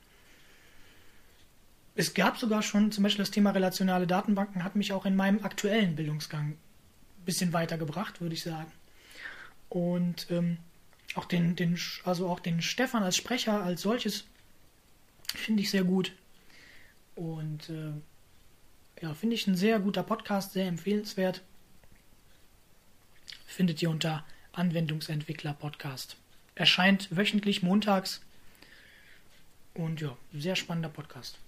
Es gab sogar schon zum Beispiel das Thema relationale Datenbanken, hat mich auch in meinem aktuellen Bildungsgang ein bisschen weitergebracht, würde ich sagen. Und ähm, auch den, den, also auch den Stefan als Sprecher als solches finde ich sehr gut. Und äh, ja, finde ich ein sehr guter Podcast, sehr empfehlenswert. Findet ihr unter Anwendungsentwickler Podcast. Erscheint wöchentlich montags. Und ja, sehr spannender Podcast.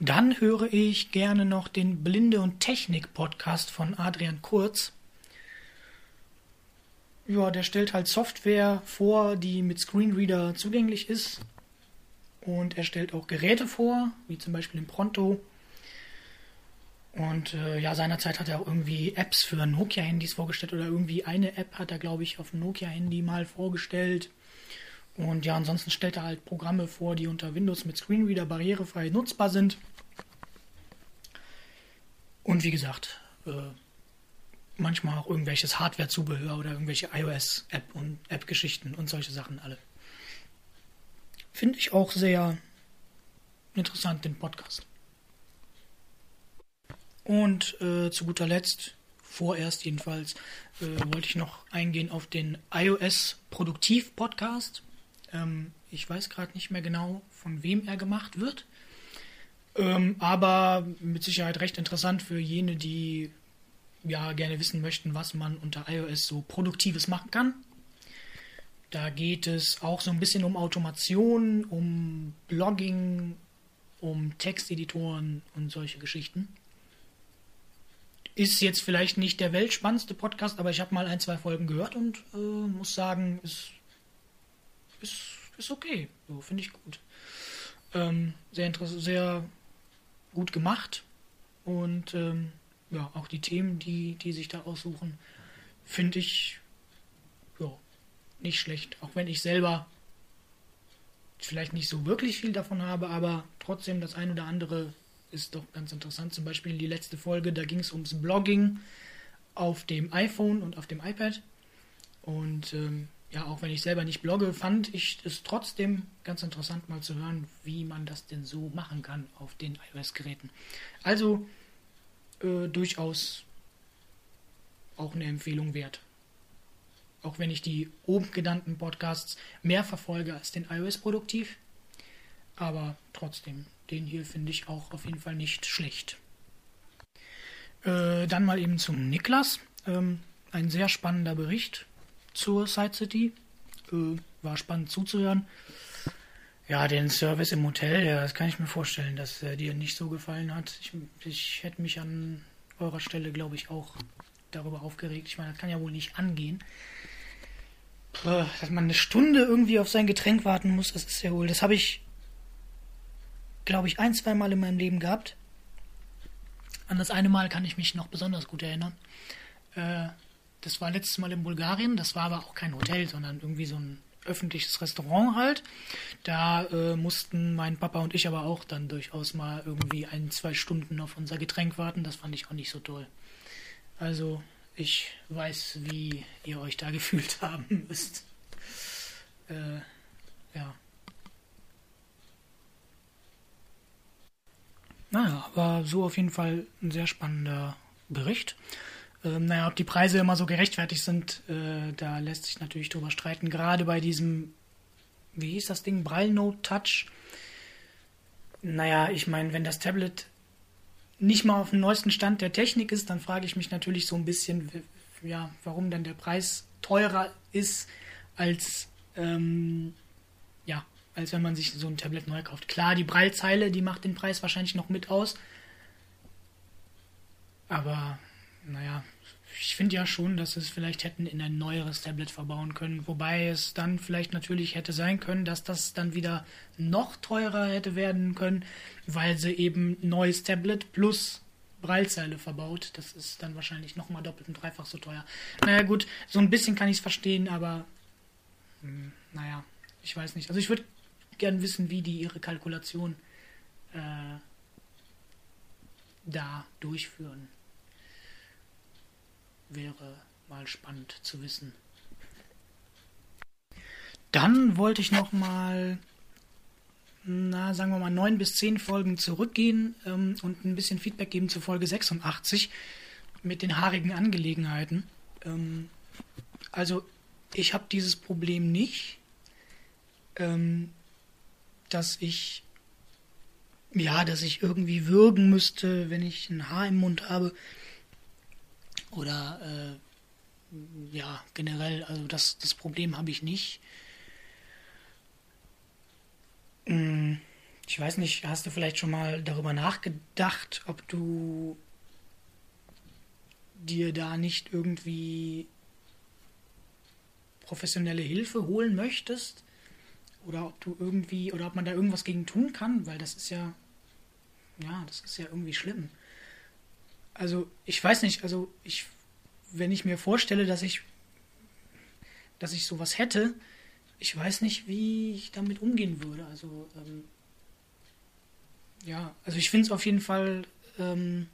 Dann höre ich gerne noch den Blinde und Technik Podcast von Adrian Kurz. Ja, der stellt halt Software vor, die mit Screenreader zugänglich ist. Und er stellt auch Geräte vor, wie zum Beispiel den Pronto und äh, ja, seinerzeit hat er auch irgendwie Apps für Nokia-Handys vorgestellt oder irgendwie eine App hat er, glaube ich, auf dem Nokia-Handy mal vorgestellt. Und ja, ansonsten stellt er halt Programme vor, die unter Windows mit Screenreader barrierefrei nutzbar sind. Und wie gesagt, äh, manchmal auch irgendwelches Hardware-Zubehör oder irgendwelche iOS-App und App-Geschichten und solche Sachen alle. finde ich auch sehr interessant, den Podcast. Und äh, zu guter Letzt, vorerst jedenfalls, äh, wollte ich noch eingehen auf den iOS Produktiv Podcast. Ähm, ich weiß gerade nicht mehr genau, von wem er gemacht wird. Ähm, aber mit Sicherheit recht interessant für jene, die ja gerne wissen möchten, was man unter iOS so Produktives machen kann. Da geht es auch so ein bisschen um Automation, um Blogging, um Texteditoren und solche Geschichten. Ist jetzt vielleicht nicht der weltspannendste Podcast, aber ich habe mal ein, zwei Folgen gehört und äh, muss sagen, ist, ist, ist okay. So, Finde ich gut. Ähm, sehr interessant, sehr gut gemacht. Und ähm, ja, auch die Themen, die, die sich da aussuchen, finde ich ja, nicht schlecht. Auch wenn ich selber vielleicht nicht so wirklich viel davon habe, aber trotzdem das ein oder andere ist doch ganz interessant. Zum Beispiel die letzte Folge, da ging es ums Blogging auf dem iPhone und auf dem iPad. Und ähm, ja, auch wenn ich selber nicht blogge, fand ich es trotzdem ganz interessant mal zu hören, wie man das denn so machen kann auf den iOS-Geräten. Also äh, durchaus auch eine Empfehlung wert. Auch wenn ich die oben genannten Podcasts mehr verfolge als den iOS-Produktiv. Aber trotzdem den hier finde ich auch auf jeden Fall nicht schlecht. Äh, dann mal eben zum Niklas. Ähm, ein sehr spannender Bericht zur Side City. Äh, war spannend zuzuhören. Ja, den Service im Hotel, ja, das kann ich mir vorstellen, dass er dir nicht so gefallen hat. Ich, ich hätte mich an eurer Stelle, glaube ich, auch darüber aufgeregt. Ich meine, das kann ja wohl nicht angehen. Puh, dass man eine Stunde irgendwie auf sein Getränk warten muss, das ist ja wohl. Das habe ich glaube ich, ein, zwei Mal in meinem Leben gehabt. An das eine Mal kann ich mich noch besonders gut erinnern. Äh, das war letztes Mal in Bulgarien. Das war aber auch kein Hotel, sondern irgendwie so ein öffentliches Restaurant halt. Da äh, mussten mein Papa und ich aber auch dann durchaus mal irgendwie ein, zwei Stunden auf unser Getränk warten. Das fand ich auch nicht so toll. Also ich weiß, wie ihr euch da gefühlt haben müsst. Äh, ja. Naja, aber so auf jeden Fall ein sehr spannender Bericht. Ähm, naja, ob die Preise immer so gerechtfertigt sind, äh, da lässt sich natürlich drüber streiten. Gerade bei diesem, wie hieß das Ding, Braille Note Touch. Naja, ich meine, wenn das Tablet nicht mal auf dem neuesten Stand der Technik ist, dann frage ich mich natürlich so ein bisschen, ja, warum dann der Preis teurer ist als ähm, ja, als wenn man sich so ein Tablet neu kauft. Klar, die Breilzeile, die macht den Preis wahrscheinlich noch mit aus. Aber, naja, ich finde ja schon, dass es vielleicht hätten in ein neueres Tablet verbauen können. Wobei es dann vielleicht natürlich hätte sein können, dass das dann wieder noch teurer hätte werden können, weil sie eben neues Tablet plus Breilzeile verbaut. Das ist dann wahrscheinlich nochmal doppelt und dreifach so teuer. Naja, gut, so ein bisschen kann ich es verstehen, aber hm, naja, ich weiß nicht. Also ich würde gern wissen, wie die ihre Kalkulation äh, da durchführen. Wäre mal spannend zu wissen. Dann wollte ich noch mal, na, sagen wir mal, neun bis zehn Folgen zurückgehen ähm, und ein bisschen Feedback geben zu Folge 86 mit den haarigen Angelegenheiten. Ähm, also, ich habe dieses Problem nicht. Ähm, dass ich ja, dass ich irgendwie würgen müsste, wenn ich ein Haar im Mund habe. Oder äh, ja, generell, also das, das Problem habe ich nicht. Hm, ich weiß nicht, hast du vielleicht schon mal darüber nachgedacht, ob du dir da nicht irgendwie professionelle Hilfe holen möchtest? Oder ob du irgendwie oder ob man da irgendwas gegen tun kann, weil das ist ja ja, das ist ja irgendwie schlimm. Also, ich weiß nicht, also ich wenn ich mir vorstelle, dass ich dass ich sowas hätte, ich weiß nicht, wie ich damit umgehen würde. Also ähm, ja, also ich finde es auf jeden Fall ähm,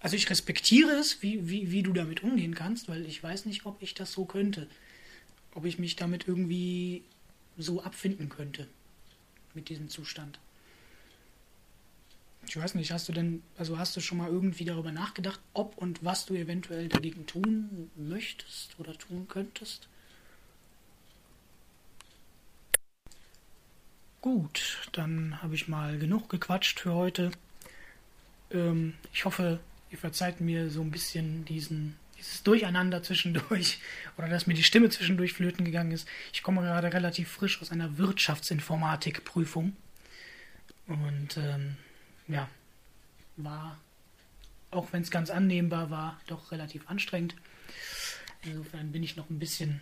also ich respektiere es, wie, wie, wie du damit umgehen kannst, weil ich weiß nicht, ob ich das so könnte. Ob ich mich damit irgendwie so abfinden könnte mit diesem Zustand. Ich weiß nicht, hast du denn, also hast du schon mal irgendwie darüber nachgedacht, ob und was du eventuell dagegen tun möchtest oder tun könntest? Gut, dann habe ich mal genug gequatscht für heute. Ähm, ich hoffe, ihr verzeiht mir so ein bisschen diesen, dieses Durcheinander zwischendurch oder dass mir die Stimme zwischendurch flöten gegangen ist. Ich komme gerade relativ frisch aus einer Wirtschaftsinformatikprüfung und ähm, ja, war, auch wenn es ganz annehmbar war, doch relativ anstrengend. Insofern bin ich noch ein bisschen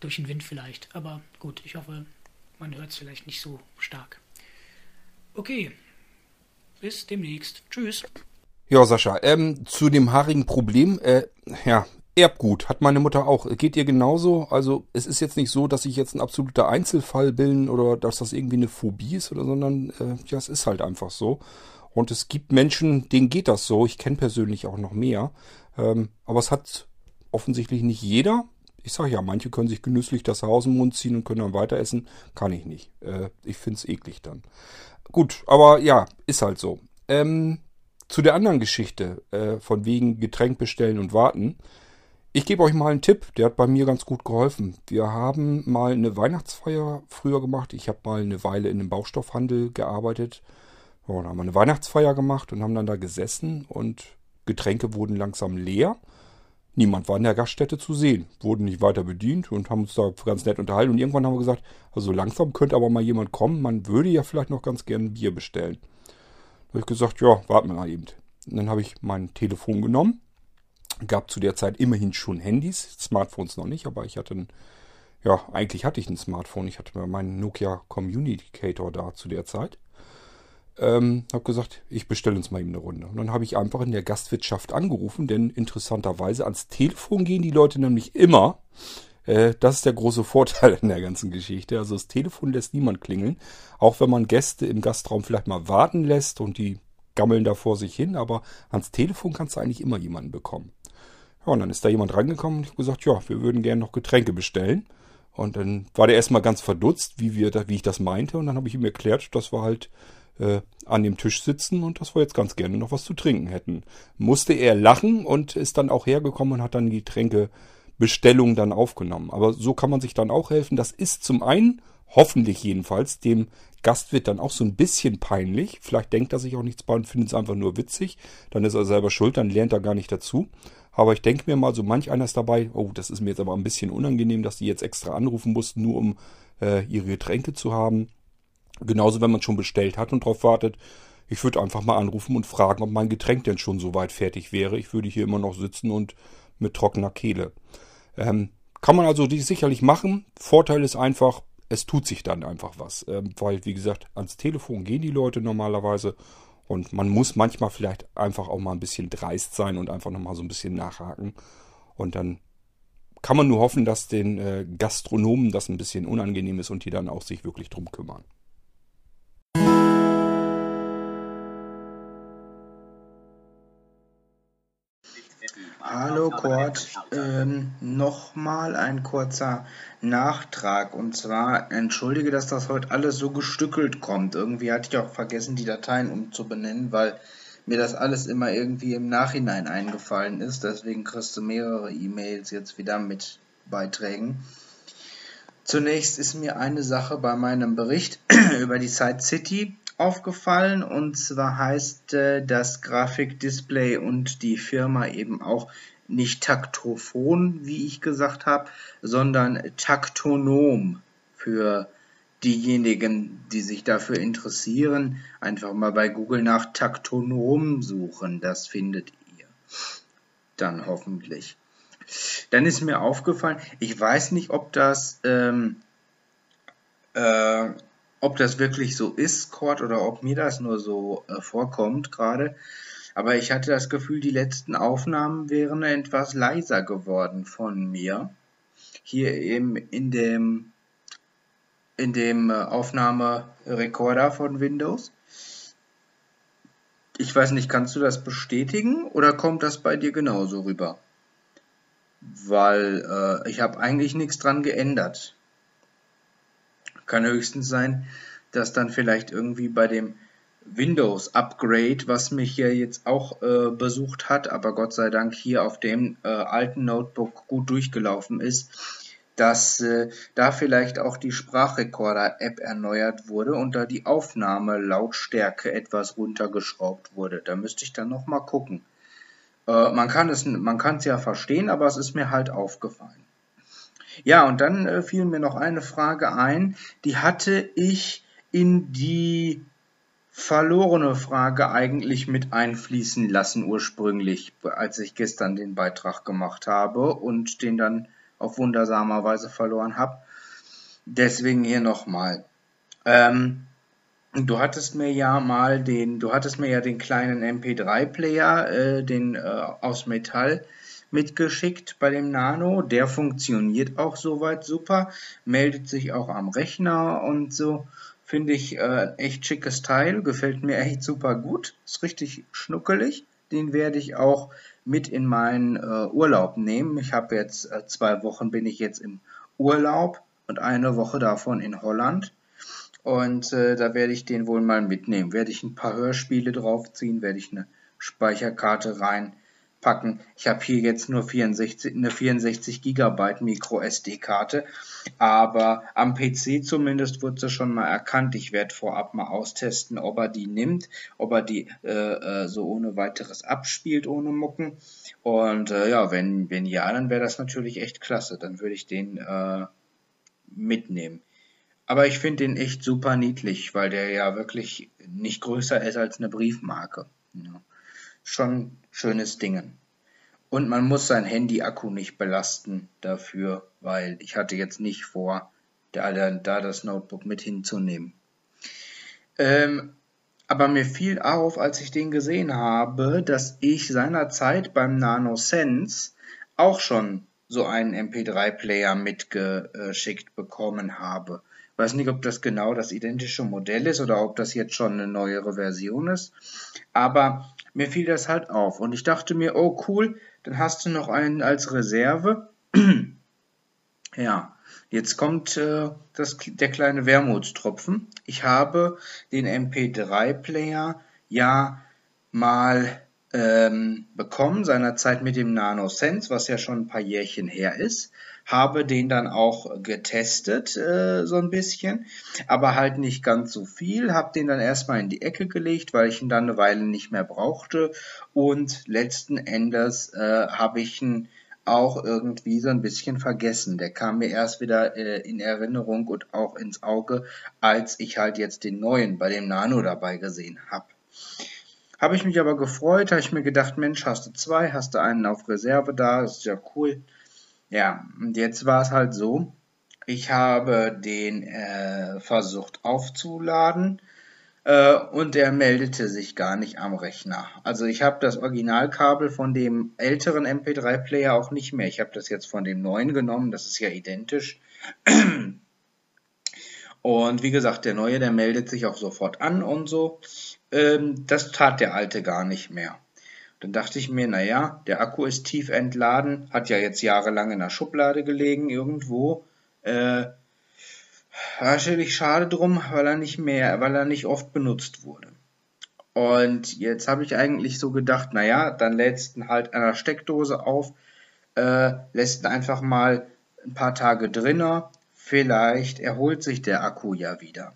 durch den Wind vielleicht. Aber gut, ich hoffe, man hört es vielleicht nicht so stark. Okay, bis demnächst. Tschüss.
Ja, Sascha, ähm, zu dem haarigen Problem, äh, ja, Erbgut hat meine Mutter auch. Geht ihr genauso? Also es ist jetzt nicht so, dass ich jetzt ein absoluter Einzelfall bin oder dass das irgendwie eine Phobie ist oder sondern äh, ja, es ist halt einfach so. Und es gibt Menschen, denen geht das so. Ich kenne persönlich auch noch mehr. Ähm, aber es hat offensichtlich nicht jeder. Ich sage ja, manche können sich genüsslich das Haar aus dem Mund ziehen und können dann weiter essen. Kann ich nicht. Äh, ich finde es eklig dann. Gut, aber ja, ist halt so. Ähm, zu der anderen Geschichte, äh, von wegen Getränk bestellen und warten. Ich gebe euch mal einen Tipp, der hat bei mir ganz gut geholfen. Wir haben mal eine Weihnachtsfeier früher gemacht. Ich habe mal eine Weile in dem Baustoffhandel gearbeitet. Ja, dann haben wir eine Weihnachtsfeier gemacht und haben dann da gesessen und Getränke wurden langsam leer. Niemand war in der Gaststätte zu sehen, wurden nicht weiter bedient und haben uns da ganz nett unterhalten. Und irgendwann haben wir gesagt, also langsam könnte aber mal jemand kommen, man würde ja vielleicht noch ganz gerne ein Bier bestellen. Habe ich gesagt, ja, warten wir mal eben. Und dann habe ich mein Telefon genommen, gab zu der Zeit immerhin schon Handys, Smartphones noch nicht, aber ich hatte ein, ja, eigentlich hatte ich ein Smartphone, ich hatte meinen Nokia Communicator da zu der Zeit ähm, habe gesagt, ich bestelle uns mal eben eine Runde. Und dann habe ich einfach in der Gastwirtschaft angerufen, denn interessanterweise ans Telefon gehen die Leute nämlich immer. Äh, das ist der große Vorteil in der ganzen Geschichte. Also das Telefon lässt niemand klingeln, auch wenn man Gäste im Gastraum vielleicht mal warten lässt und die gammeln da vor sich hin, aber ans Telefon kannst du eigentlich immer jemanden bekommen. Ja, und dann ist da jemand reingekommen und ich habe gesagt, ja, wir würden gerne noch Getränke bestellen. Und dann war der erstmal ganz verdutzt, wie, wir wie ich das meinte. Und dann habe ich ihm erklärt, dass wir halt äh, an dem Tisch sitzen und dass wir jetzt ganz gerne noch was zu trinken hätten. Musste er lachen und ist dann auch hergekommen und hat dann die Tränkebestellung dann aufgenommen. Aber so kann man sich dann auch helfen. Das ist zum einen, hoffentlich jedenfalls, dem Gastwirt dann auch so ein bisschen peinlich. Vielleicht denkt er sich auch nichts bei und findet es einfach nur witzig. Dann ist er selber schuld, dann lernt er gar nicht dazu. Aber ich denke mir mal, so manch einer ist dabei, oh, das ist mir jetzt aber ein bisschen unangenehm, dass die jetzt extra anrufen mussten, nur um äh, ihre Getränke zu haben. Genauso, wenn man schon bestellt hat und darauf wartet. Ich würde einfach mal anrufen und fragen, ob mein Getränk denn schon so weit fertig wäre. Ich würde hier immer noch sitzen und mit trockener Kehle. Ähm, kann man also sicherlich machen. Vorteil ist einfach, es tut sich dann einfach was. Ähm, weil, wie gesagt, ans Telefon gehen die Leute normalerweise. Und man muss manchmal vielleicht einfach auch mal ein bisschen dreist sein und einfach nochmal so ein bisschen nachhaken. Und dann kann man nur hoffen, dass den äh, Gastronomen das ein bisschen unangenehm ist und die dann auch sich wirklich drum kümmern.
Hallo Kurt, ähm, nochmal ein kurzer Nachtrag und zwar entschuldige, dass das heute alles so gestückelt kommt. Irgendwie hatte ich auch vergessen, die Dateien umzubenennen, weil mir das alles immer irgendwie im Nachhinein eingefallen ist. Deswegen kriegst du mehrere E-Mails jetzt wieder mit Beiträgen. Zunächst ist mir eine Sache bei meinem Bericht über die Site City aufgefallen und zwar heißt äh, das Grafikdisplay und die Firma eben auch nicht Taktophon, wie ich gesagt habe, sondern Taktonom für diejenigen, die sich dafür interessieren. Einfach mal bei Google nach Taktonom suchen, das findet ihr dann hoffentlich. Dann ist mir aufgefallen, ich weiß nicht, ob das ähm, äh, ob das wirklich so ist, Cord, oder ob mir das nur so äh, vorkommt gerade. Aber ich hatte das Gefühl, die letzten Aufnahmen wären etwas leiser geworden von mir. Hier eben in dem, in dem äh, Aufnahmerekorder von Windows. Ich weiß nicht, kannst du das bestätigen oder kommt das bei dir genauso rüber? Weil äh, ich habe eigentlich nichts dran geändert. Kann höchstens sein, dass dann vielleicht irgendwie bei dem Windows Upgrade, was mich hier jetzt auch äh, besucht hat, aber Gott sei Dank hier auf dem äh, alten Notebook gut durchgelaufen ist, dass äh, da vielleicht auch die Sprachrekorder-App erneuert wurde und da die Aufnahmelautstärke etwas runtergeschraubt wurde. Da müsste ich dann nochmal gucken. Äh, man kann es, man kann es ja verstehen, aber es ist mir halt aufgefallen. Ja, und dann äh, fiel mir noch eine Frage ein, die hatte ich in die verlorene Frage eigentlich mit einfließen lassen ursprünglich, als ich gestern den Beitrag gemacht habe und den dann auf wundersamer Weise verloren habe. Deswegen hier nochmal. Ähm, du hattest mir ja mal den, du hattest mir ja den kleinen MP3-Player, äh, den äh, aus Metall mitgeschickt bei dem Nano. Der funktioniert auch soweit super, meldet sich auch am Rechner und so. Finde ich äh, echt schickes Teil, gefällt mir echt super gut, ist richtig schnuckelig. Den werde ich auch mit in meinen äh, Urlaub nehmen. Ich habe jetzt äh, zwei Wochen bin ich jetzt im Urlaub und eine Woche davon in Holland. Und äh, da werde ich den wohl mal mitnehmen. Werde ich ein paar Hörspiele draufziehen, werde ich eine Speicherkarte rein packen. Ich habe hier jetzt nur 64, eine 64 Gigabyte Micro SD-Karte, aber am PC zumindest wurde sie schon mal erkannt. Ich werde vorab mal austesten, ob er die nimmt, ob er die äh, äh, so ohne weiteres abspielt, ohne Mucken. Und äh, ja, wenn, wenn ja, dann wäre das natürlich echt klasse. Dann würde ich den äh, mitnehmen. Aber ich finde den echt super niedlich, weil der ja wirklich nicht größer ist als eine Briefmarke. Ja schon schönes Dingen. Und man muss sein Handy-Akku nicht belasten dafür, weil ich hatte jetzt nicht vor, da, da das Notebook mit hinzunehmen. Ähm, aber mir fiel auf, als ich den gesehen habe, dass ich seinerzeit beim Nano Sense auch schon so einen MP3-Player mitgeschickt bekommen habe. Ich weiß nicht, ob das genau das identische Modell ist oder ob das jetzt schon eine neuere Version ist. Aber mir fiel das halt auf. Und ich dachte mir, oh cool, dann hast du noch einen als Reserve. ja, jetzt kommt äh, das, der kleine Wermutstropfen. Ich habe den MP3-Player ja mal ähm, bekommen, seinerzeit mit dem Nano Sense, was ja schon ein paar Jährchen her ist habe den dann auch getestet, äh, so ein bisschen, aber halt nicht ganz so viel, habe den dann erstmal in die Ecke gelegt, weil ich ihn dann eine Weile nicht mehr brauchte und letzten Endes äh, habe ich ihn auch irgendwie so ein bisschen vergessen. Der kam mir erst wieder äh, in Erinnerung und auch ins Auge, als ich halt jetzt den neuen bei dem Nano dabei gesehen habe. Habe ich mich aber gefreut, habe ich mir gedacht, Mensch, hast du zwei, hast du einen auf Reserve da, das ist ja cool. Ja, und jetzt war es halt so, ich habe den äh, versucht aufzuladen äh, und er meldete sich gar nicht am Rechner. Also ich habe das Originalkabel von dem älteren MP3-Player auch nicht mehr. Ich habe das jetzt von dem neuen genommen, das ist ja identisch. Und wie gesagt, der neue, der meldet sich auch sofort an und so. Ähm, das tat der alte gar nicht mehr. Dann dachte ich mir, naja, der Akku ist tief entladen, hat ja jetzt jahrelang in der Schublade gelegen irgendwo. Äh, natürlich schade drum, weil er nicht mehr, weil er nicht oft benutzt wurde. Und jetzt habe ich eigentlich so gedacht, naja, dann lädst du halt an der Steckdose auf, äh, lässt ihn einfach mal ein paar Tage drinner, vielleicht erholt sich der Akku ja wieder.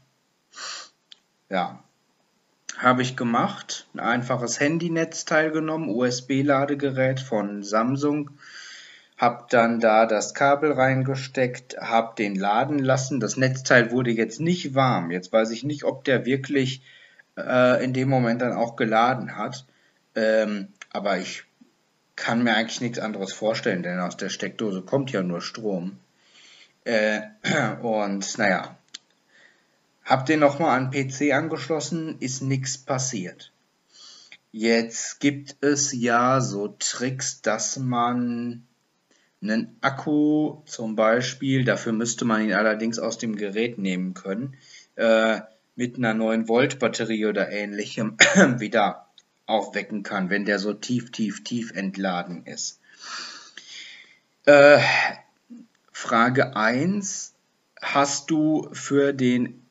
Ja, habe ich gemacht. Ein einfaches Handynetzteil genommen, USB-Ladegerät von Samsung. Hab dann da das Kabel reingesteckt, hab den laden lassen. Das Netzteil wurde jetzt nicht warm. Jetzt weiß ich nicht, ob der wirklich äh, in dem Moment dann auch geladen hat. Ähm, aber ich kann mir eigentlich nichts anderes vorstellen, denn aus der Steckdose kommt ja nur Strom. Äh, und naja, hab den nochmal an PC angeschlossen, ist nichts passiert. Jetzt gibt es ja so Tricks, dass man einen Akku zum Beispiel, dafür müsste man ihn allerdings aus dem Gerät nehmen können, äh, mit einer 9 Volt Batterie oder ähnlichem wieder aufwecken kann, wenn der so tief, tief, tief entladen ist. Äh, Frage 1 hast du für den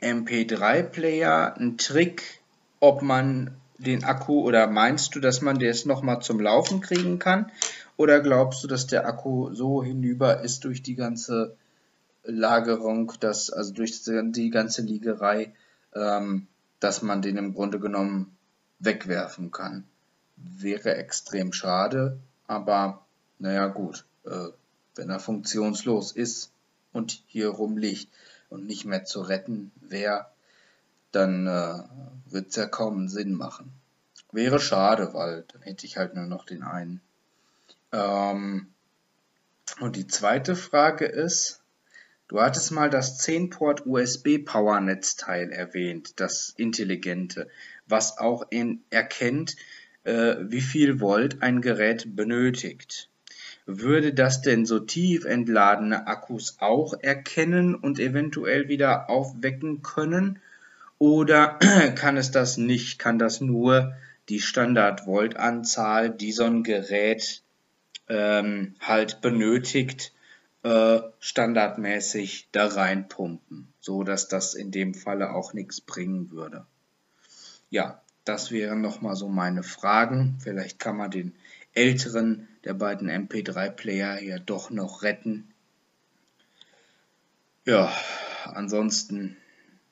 MP3-Player einen Trick, ob man den Akku oder meinst du, dass man das nochmal zum Laufen kriegen kann? Oder glaubst du, dass der Akku so hinüber ist durch die ganze Lagerung, dass, also durch die ganze Liegerei, ähm, dass man den im Grunde genommen wegwerfen kann? Wäre extrem schade, aber naja gut, äh, wenn er funktionslos ist und hier rumliegt und nicht mehr zu retten wäre, dann äh, wird es ja kaum Sinn machen. Wäre schade, weil dann hätte ich halt nur noch den einen. Ähm, und die zweite Frage ist, du hattest mal das 10-Port USB-Power-Netzteil erwähnt, das intelligente, was auch in, erkennt, äh, wie viel Volt ein Gerät benötigt. Würde das denn so tief entladene Akkus auch erkennen und eventuell wieder aufwecken können? Oder kann es das nicht? Kann das nur die Standard-Volt-Anzahl, die so ein Gerät ähm, halt benötigt, äh, standardmäßig da reinpumpen, so dass das in dem Falle auch nichts bringen würde. Ja, das wären nochmal so meine Fragen. Vielleicht kann man den älteren der beiden MP3-Player ja doch noch retten. Ja, ansonsten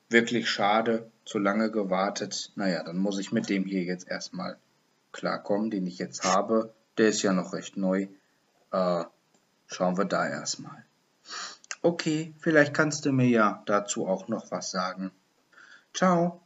wirklich schade, zu lange gewartet. Naja, dann muss ich mit dem hier jetzt erstmal klarkommen, den ich jetzt habe. Der ist ja noch recht neu. Äh, schauen wir da erstmal. Okay, vielleicht kannst du mir ja dazu auch noch was sagen. Ciao.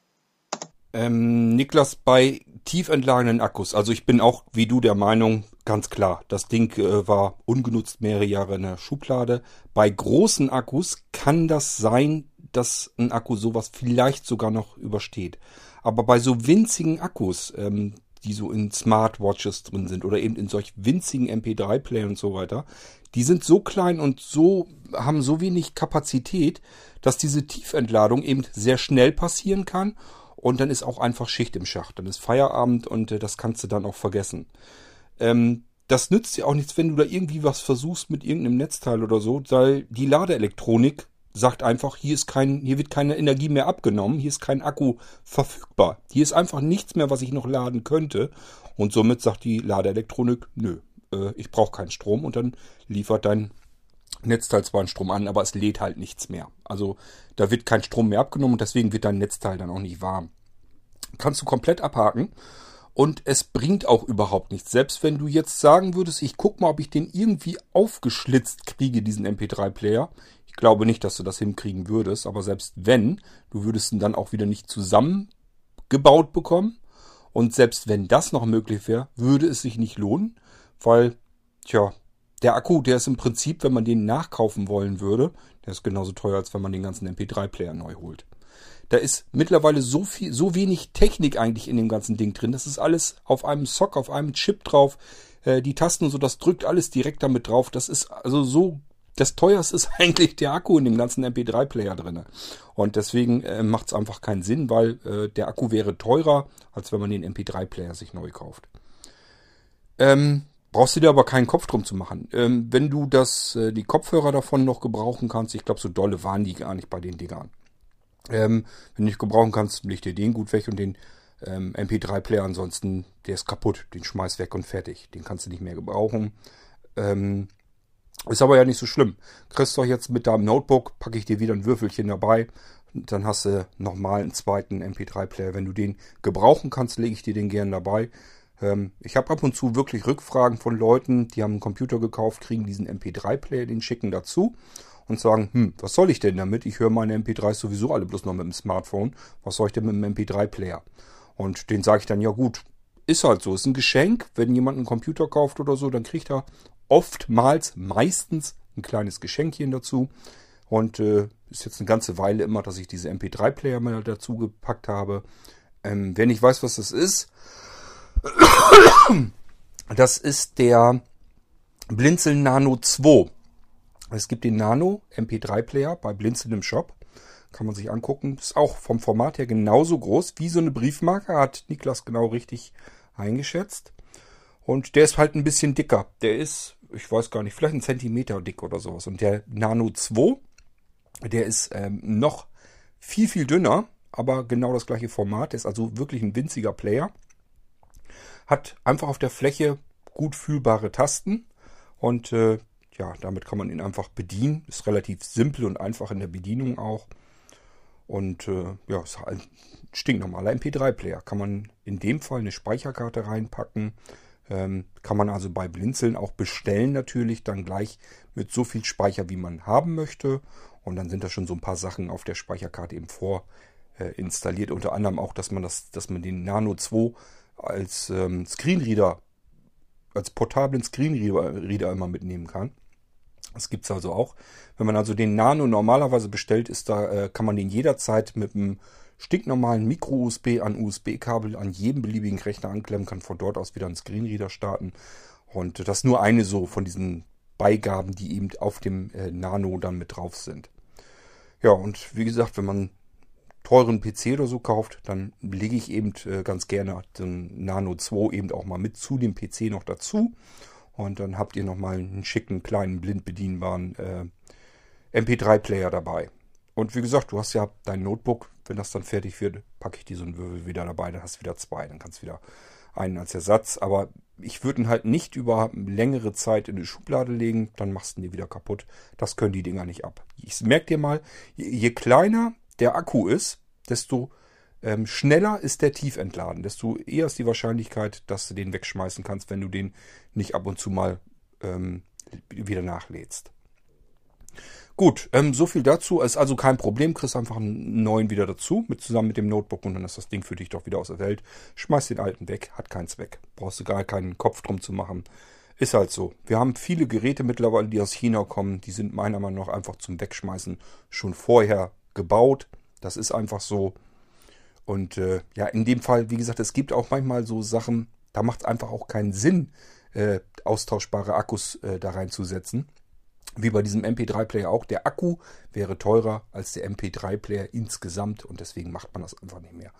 Ähm, Niklas, bei tief entlagenen Akkus, also ich bin auch wie du der Meinung, ganz klar, das Ding äh, war ungenutzt mehrere Jahre in der Schublade. Bei großen Akkus kann das sein, dass ein Akku sowas vielleicht sogar noch übersteht. Aber bei so winzigen Akkus, ähm, die so in Smartwatches drin sind oder eben in solch winzigen MP3-Player und so weiter, die sind so klein und so haben so wenig Kapazität, dass diese Tiefentladung eben sehr schnell passieren kann und dann ist auch einfach Schicht im Schacht. Dann ist Feierabend und äh, das kannst du dann auch vergessen. Ähm, das nützt dir auch nichts, wenn du da irgendwie was versuchst mit irgendeinem Netzteil oder so, weil die Ladeelektronik sagt einfach, hier ist kein, hier wird keine Energie mehr abgenommen, hier ist kein Akku verfügbar. Hier ist einfach nichts mehr, was ich noch laden könnte. Und somit sagt die Ladeelektronik, nö, äh, ich brauche keinen Strom und dann liefert dein Netzteil zwar einen Strom an, aber es lädt halt nichts mehr. Also da wird kein Strom mehr abgenommen und deswegen wird dein Netzteil dann auch nicht warm. Kannst du komplett abhaken. Und es bringt auch überhaupt nichts. Selbst wenn du jetzt sagen würdest, ich guck mal, ob ich den irgendwie aufgeschlitzt kriege, diesen MP3-Player glaube nicht, dass du das hinkriegen würdest, aber selbst wenn, du würdest ihn dann auch wieder nicht zusammengebaut bekommen. Und selbst wenn das noch möglich wäre, würde es sich nicht lohnen, weil, tja, der Akku, der ist im Prinzip, wenn man den nachkaufen wollen würde, der ist genauso teuer, als wenn man den ganzen MP3-Player neu holt. Da ist mittlerweile so viel, so wenig Technik eigentlich in dem ganzen Ding drin. Das ist alles auf einem Sock, auf einem Chip drauf. Äh, die Tasten und so, das drückt alles direkt damit drauf. Das ist also so das teuerste ist eigentlich der Akku in dem ganzen MP3-Player drin. Und deswegen äh, macht es einfach keinen Sinn, weil äh, der Akku wäre teurer, als wenn man den MP3-Player sich neu kauft. Ähm, brauchst du dir aber keinen Kopf drum zu machen. Ähm, wenn du das, äh, die Kopfhörer davon noch gebrauchen kannst, ich glaube, so dolle waren die gar nicht bei den Dingern. Ähm, wenn du nicht gebrauchen kannst, leg dir den gut weg und den ähm, MP3-Player ansonsten, der ist kaputt, den schmeiß weg und fertig. Den kannst du nicht mehr gebrauchen. Ähm, ist aber ja nicht so schlimm. Kriegst du jetzt mit deinem Notebook, packe ich dir wieder ein Würfelchen dabei. Dann hast du nochmal einen zweiten MP3-Player. Wenn du den gebrauchen kannst, lege ich dir den gern dabei. Ähm, ich habe ab und zu wirklich Rückfragen von Leuten, die haben einen Computer gekauft, kriegen diesen MP3-Player, den schicken dazu und sagen, hm, was soll ich denn damit? Ich höre meine MP3s sowieso alle bloß noch mit dem Smartphone. Was soll ich denn mit dem MP3-Player? Und den sage ich dann, ja gut, ist halt so, ist ein Geschenk. Wenn jemand einen Computer kauft oder so, dann kriegt er oftmals, meistens ein kleines Geschenkchen dazu. Und äh, ist jetzt eine ganze Weile immer, dass ich diese MP3-Player mal dazu gepackt habe. Ähm, wer nicht weiß, was das ist, das ist der Blinzel Nano 2. Es gibt den Nano MP3-Player bei Blinzel im Shop. Kann man sich angucken. Ist auch vom Format her genauso groß wie so eine Briefmarke. Hat Niklas genau richtig eingeschätzt. Und der ist halt ein bisschen dicker. Der ist ich weiß gar nicht, vielleicht ein Zentimeter dick oder sowas. Und der Nano 2, Der ist ähm, noch viel, viel dünner, aber genau das gleiche Format. Der ist also wirklich ein winziger Player. Hat einfach auf der Fläche gut fühlbare Tasten und äh, ja, damit kann man ihn einfach bedienen. Ist relativ simpel und einfach in der Bedienung auch. Und äh, ja, ist ein stinknormaler MP3-Player. Kann man in dem Fall eine Speicherkarte reinpacken. Ähm, kann man also bei Blinzeln auch bestellen natürlich, dann gleich mit so viel Speicher, wie man haben möchte. Und dann sind da schon so ein paar Sachen auf der Speicherkarte eben vorinstalliert. Äh, Unter anderem auch, dass man das, dass man den Nano 2 als ähm, Screenreader, als portablen Screenreader immer mitnehmen kann. Das gibt es also auch. Wenn man also den Nano normalerweise bestellt, ist da, äh, kann man den jederzeit mit einem stinknormalen Micro-USB an USB-Kabel an jedem beliebigen Rechner anklemmen, kann von dort aus wieder einen Screenreader starten. Und das ist nur eine so von diesen Beigaben, die eben auf dem äh, Nano dann mit drauf sind. Ja, und wie gesagt, wenn man teuren PC oder so kauft, dann lege ich eben äh, ganz gerne den Nano 2 eben auch mal mit zu dem PC noch dazu. Und dann habt ihr nochmal einen schicken, kleinen, blind bedienbaren äh, MP3-Player dabei. Und wie gesagt, du hast ja dein Notebook, wenn das dann fertig wird, packe ich diesen Würfel wieder dabei, dann hast du wieder zwei, dann kannst du wieder einen als Ersatz. Aber ich würde ihn halt nicht über längere Zeit in die Schublade legen, dann machst du ihn dir wieder kaputt. Das können die Dinger nicht ab. Ich merke dir mal, je, je kleiner der Akku ist, desto ähm, schneller ist der tief entladen, desto eher ist die Wahrscheinlichkeit, dass du den wegschmeißen kannst, wenn du den nicht ab und zu mal ähm, wieder nachlädst. Gut, ähm, so viel dazu. Ist also kein Problem. Kriegst einfach einen neuen wieder dazu, mit zusammen mit dem Notebook und dann ist das Ding für dich doch wieder aus der Welt. Schmeiß den alten weg, hat keinen Zweck. Brauchst du gar keinen Kopf drum zu machen. Ist halt so. Wir haben viele Geräte mittlerweile, die aus China kommen. Die sind meiner Meinung nach einfach zum Wegschmeißen schon vorher gebaut. Das ist einfach so. Und äh, ja, in dem Fall, wie gesagt, es gibt auch manchmal so Sachen, da macht es einfach auch keinen Sinn, äh, austauschbare Akkus äh, da reinzusetzen. Wie bei diesem MP3-Player auch. Der Akku wäre teurer als der MP3-Player insgesamt und deswegen macht man das einfach nicht mehr.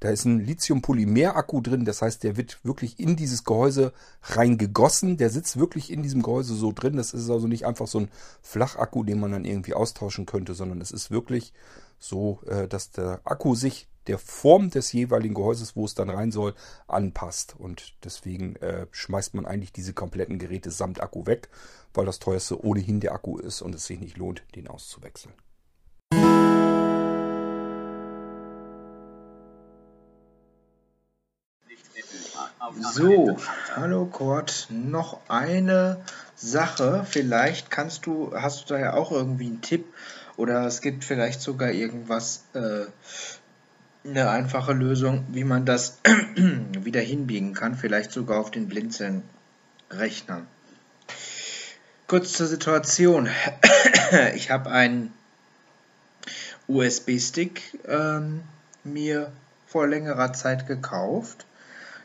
Da ist ein Lithium-Polymer-Akku drin, das heißt, der wird wirklich in dieses Gehäuse reingegossen. Der sitzt wirklich in diesem Gehäuse so drin. Das ist also nicht einfach so ein Flachakku, den man dann irgendwie austauschen könnte, sondern es ist wirklich so, äh, dass der Akku sich der Form des jeweiligen Gehäuses, wo es dann rein soll, anpasst. Und deswegen äh, schmeißt man eigentlich diese kompletten Geräte samt Akku weg, weil das teuerste ohnehin der Akku ist und es sich nicht lohnt, den auszuwechseln.
So, hallo Kurt, noch eine Sache. Vielleicht kannst du, hast du da ja auch irgendwie einen Tipp oder es gibt vielleicht sogar irgendwas, äh, eine einfache Lösung, wie man das wieder hinbiegen kann, vielleicht sogar auf den Blinzeln-Rechnern. Kurz zur Situation. Ich habe einen USB-Stick ähm, mir vor längerer Zeit gekauft.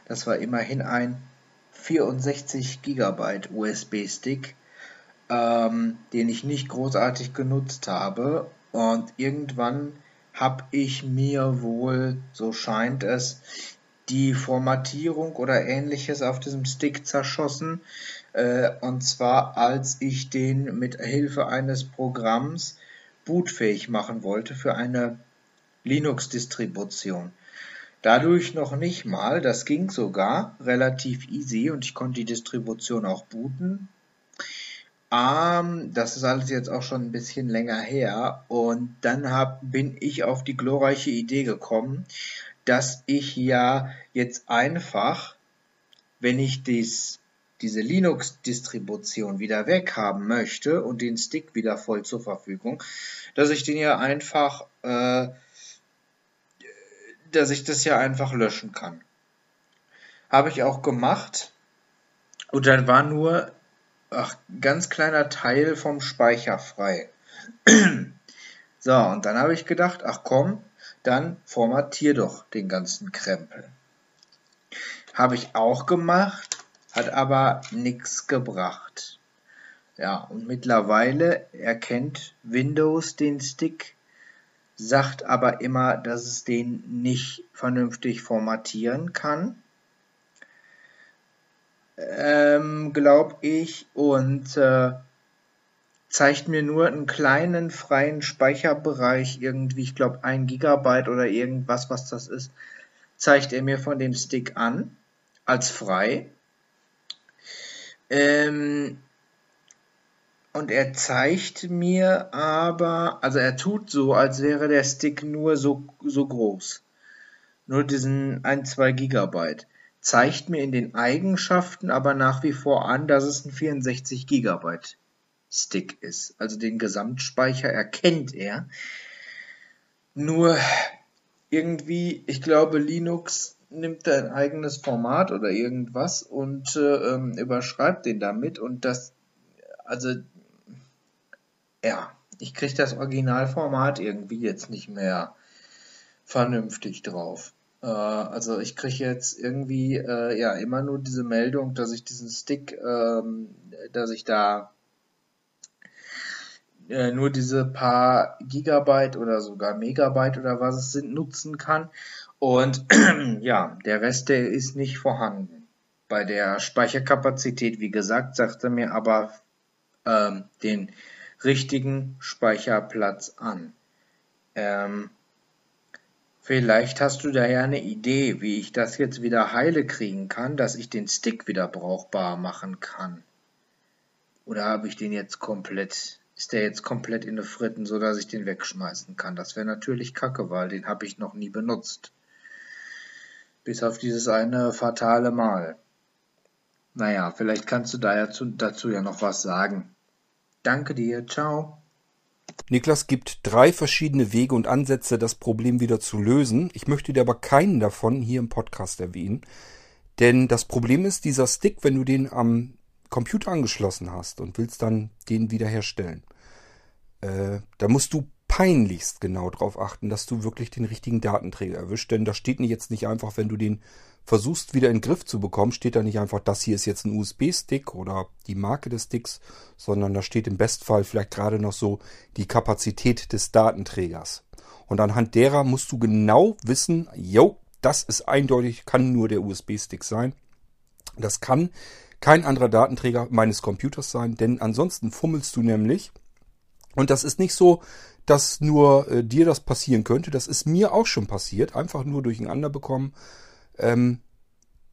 Das war immerhin ein 64 GB USB-Stick, ähm, den ich nicht großartig genutzt habe. Und irgendwann habe ich mir wohl, so scheint es, die Formatierung oder ähnliches auf diesem Stick zerschossen. Äh, und zwar als ich den mit Hilfe eines Programms bootfähig machen wollte für eine Linux-Distribution. Dadurch noch nicht mal, das ging sogar relativ easy und ich konnte die Distribution auch booten. Ähm, das ist alles jetzt auch schon ein bisschen länger her. Und dann hab, bin ich auf die glorreiche Idee gekommen, dass ich ja jetzt einfach, wenn ich dies, diese Linux-Distribution wieder weghaben möchte und den Stick wieder voll zur Verfügung, dass ich den ja einfach, äh, dass ich das ja einfach löschen kann. Habe ich auch gemacht. Und dann war nur ach, ganz kleiner Teil vom Speicher frei. so, und dann habe ich gedacht, ach komm, dann formatier doch den ganzen Krempel. Habe ich auch gemacht, hat aber nichts gebracht. Ja, und mittlerweile erkennt Windows den Stick, sagt aber immer, dass es den nicht vernünftig formatieren kann ähm, glaube ich. Und äh, zeigt mir nur einen kleinen freien Speicherbereich, irgendwie, ich glaube, ein Gigabyte oder irgendwas, was das ist, zeigt er mir von dem Stick an, als frei. Ähm, und er zeigt mir aber, also er tut so, als wäre der Stick nur so, so groß. Nur diesen 1, 2 Gigabyte. Zeigt mir in den Eigenschaften aber nach wie vor an, dass es ein 64 Gigabyte Stick ist. Also den Gesamtspeicher erkennt er. Nur irgendwie, ich glaube, Linux nimmt ein eigenes Format oder irgendwas und äh, ähm, überschreibt den damit und das, also ja, ich kriege das Originalformat irgendwie jetzt nicht mehr vernünftig drauf. Äh, also ich kriege jetzt irgendwie äh, ja immer nur diese Meldung, dass ich diesen Stick, ähm, dass ich da äh, nur diese paar Gigabyte oder sogar Megabyte oder was es sind nutzen kann. Und ja, der Rest, der ist nicht vorhanden. Bei der Speicherkapazität, wie gesagt, sagte mir aber ähm, den richtigen Speicherplatz an. Ähm, vielleicht hast du da ja eine Idee, wie ich das jetzt wieder heile kriegen kann, dass ich den Stick wieder brauchbar machen kann. Oder habe ich den jetzt komplett, ist der jetzt komplett in der Fritten, so dass ich den wegschmeißen kann? Das wäre natürlich kacke, weil den habe ich noch nie benutzt. Bis auf dieses eine fatale Mal. Naja, vielleicht kannst du dazu, dazu ja noch was sagen. Danke dir, ciao.
Niklas gibt drei verschiedene Wege und Ansätze, das Problem wieder zu lösen. Ich möchte dir aber keinen davon hier im Podcast erwähnen. Denn das Problem ist, dieser Stick, wenn du den am Computer angeschlossen hast und willst dann den wiederherstellen, äh, da musst du peinlichst genau darauf achten, dass du wirklich den richtigen Datenträger erwischt. Denn da steht jetzt nicht einfach, wenn du den versuchst wieder in den Griff zu bekommen, steht da nicht einfach, das hier ist jetzt ein USB-Stick oder die Marke des Sticks, sondern da steht im Bestfall vielleicht gerade noch so die Kapazität des Datenträgers. Und anhand derer musst du genau wissen, jo, das ist eindeutig, kann nur der USB-Stick sein. Das kann kein anderer Datenträger meines Computers sein, denn ansonsten fummelst du nämlich. Und das ist nicht so, dass nur äh, dir das passieren könnte. Das ist mir auch schon passiert, einfach nur durcheinander bekommen. Ähm,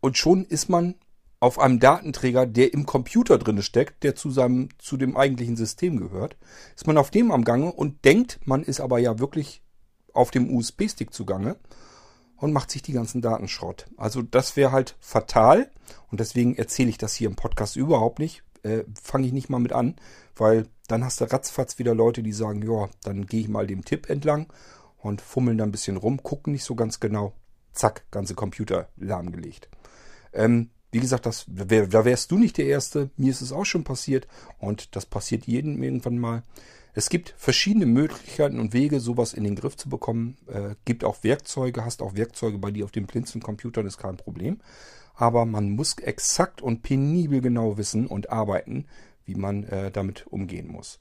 und schon ist man auf einem Datenträger, der im Computer drin steckt, der zu seinem, zu dem eigentlichen System gehört, ist man auf dem am Gange und denkt, man ist aber ja wirklich auf dem USB-Stick zugange und macht sich die ganzen Daten Schrott. Also das wäre halt fatal und deswegen erzähle ich das hier im Podcast überhaupt nicht. Äh, Fange ich nicht mal mit an, weil dann hast du ratzfatz wieder Leute, die sagen, ja, dann gehe ich mal dem Tipp entlang und fummeln da ein bisschen rum, gucken nicht so ganz genau zack, ganze Computer lahmgelegt. Ähm, wie gesagt, das, wär, da wärst du nicht der Erste. Mir ist es auch schon passiert und das passiert jedem irgendwann mal. Es gibt verschiedene Möglichkeiten und Wege, sowas in den Griff zu bekommen. Äh, gibt auch Werkzeuge, hast auch Werkzeuge bei dir auf den Blinzeln-Computern, ist kein Problem. Aber man muss exakt und penibel genau wissen und arbeiten, wie man äh, damit umgehen muss.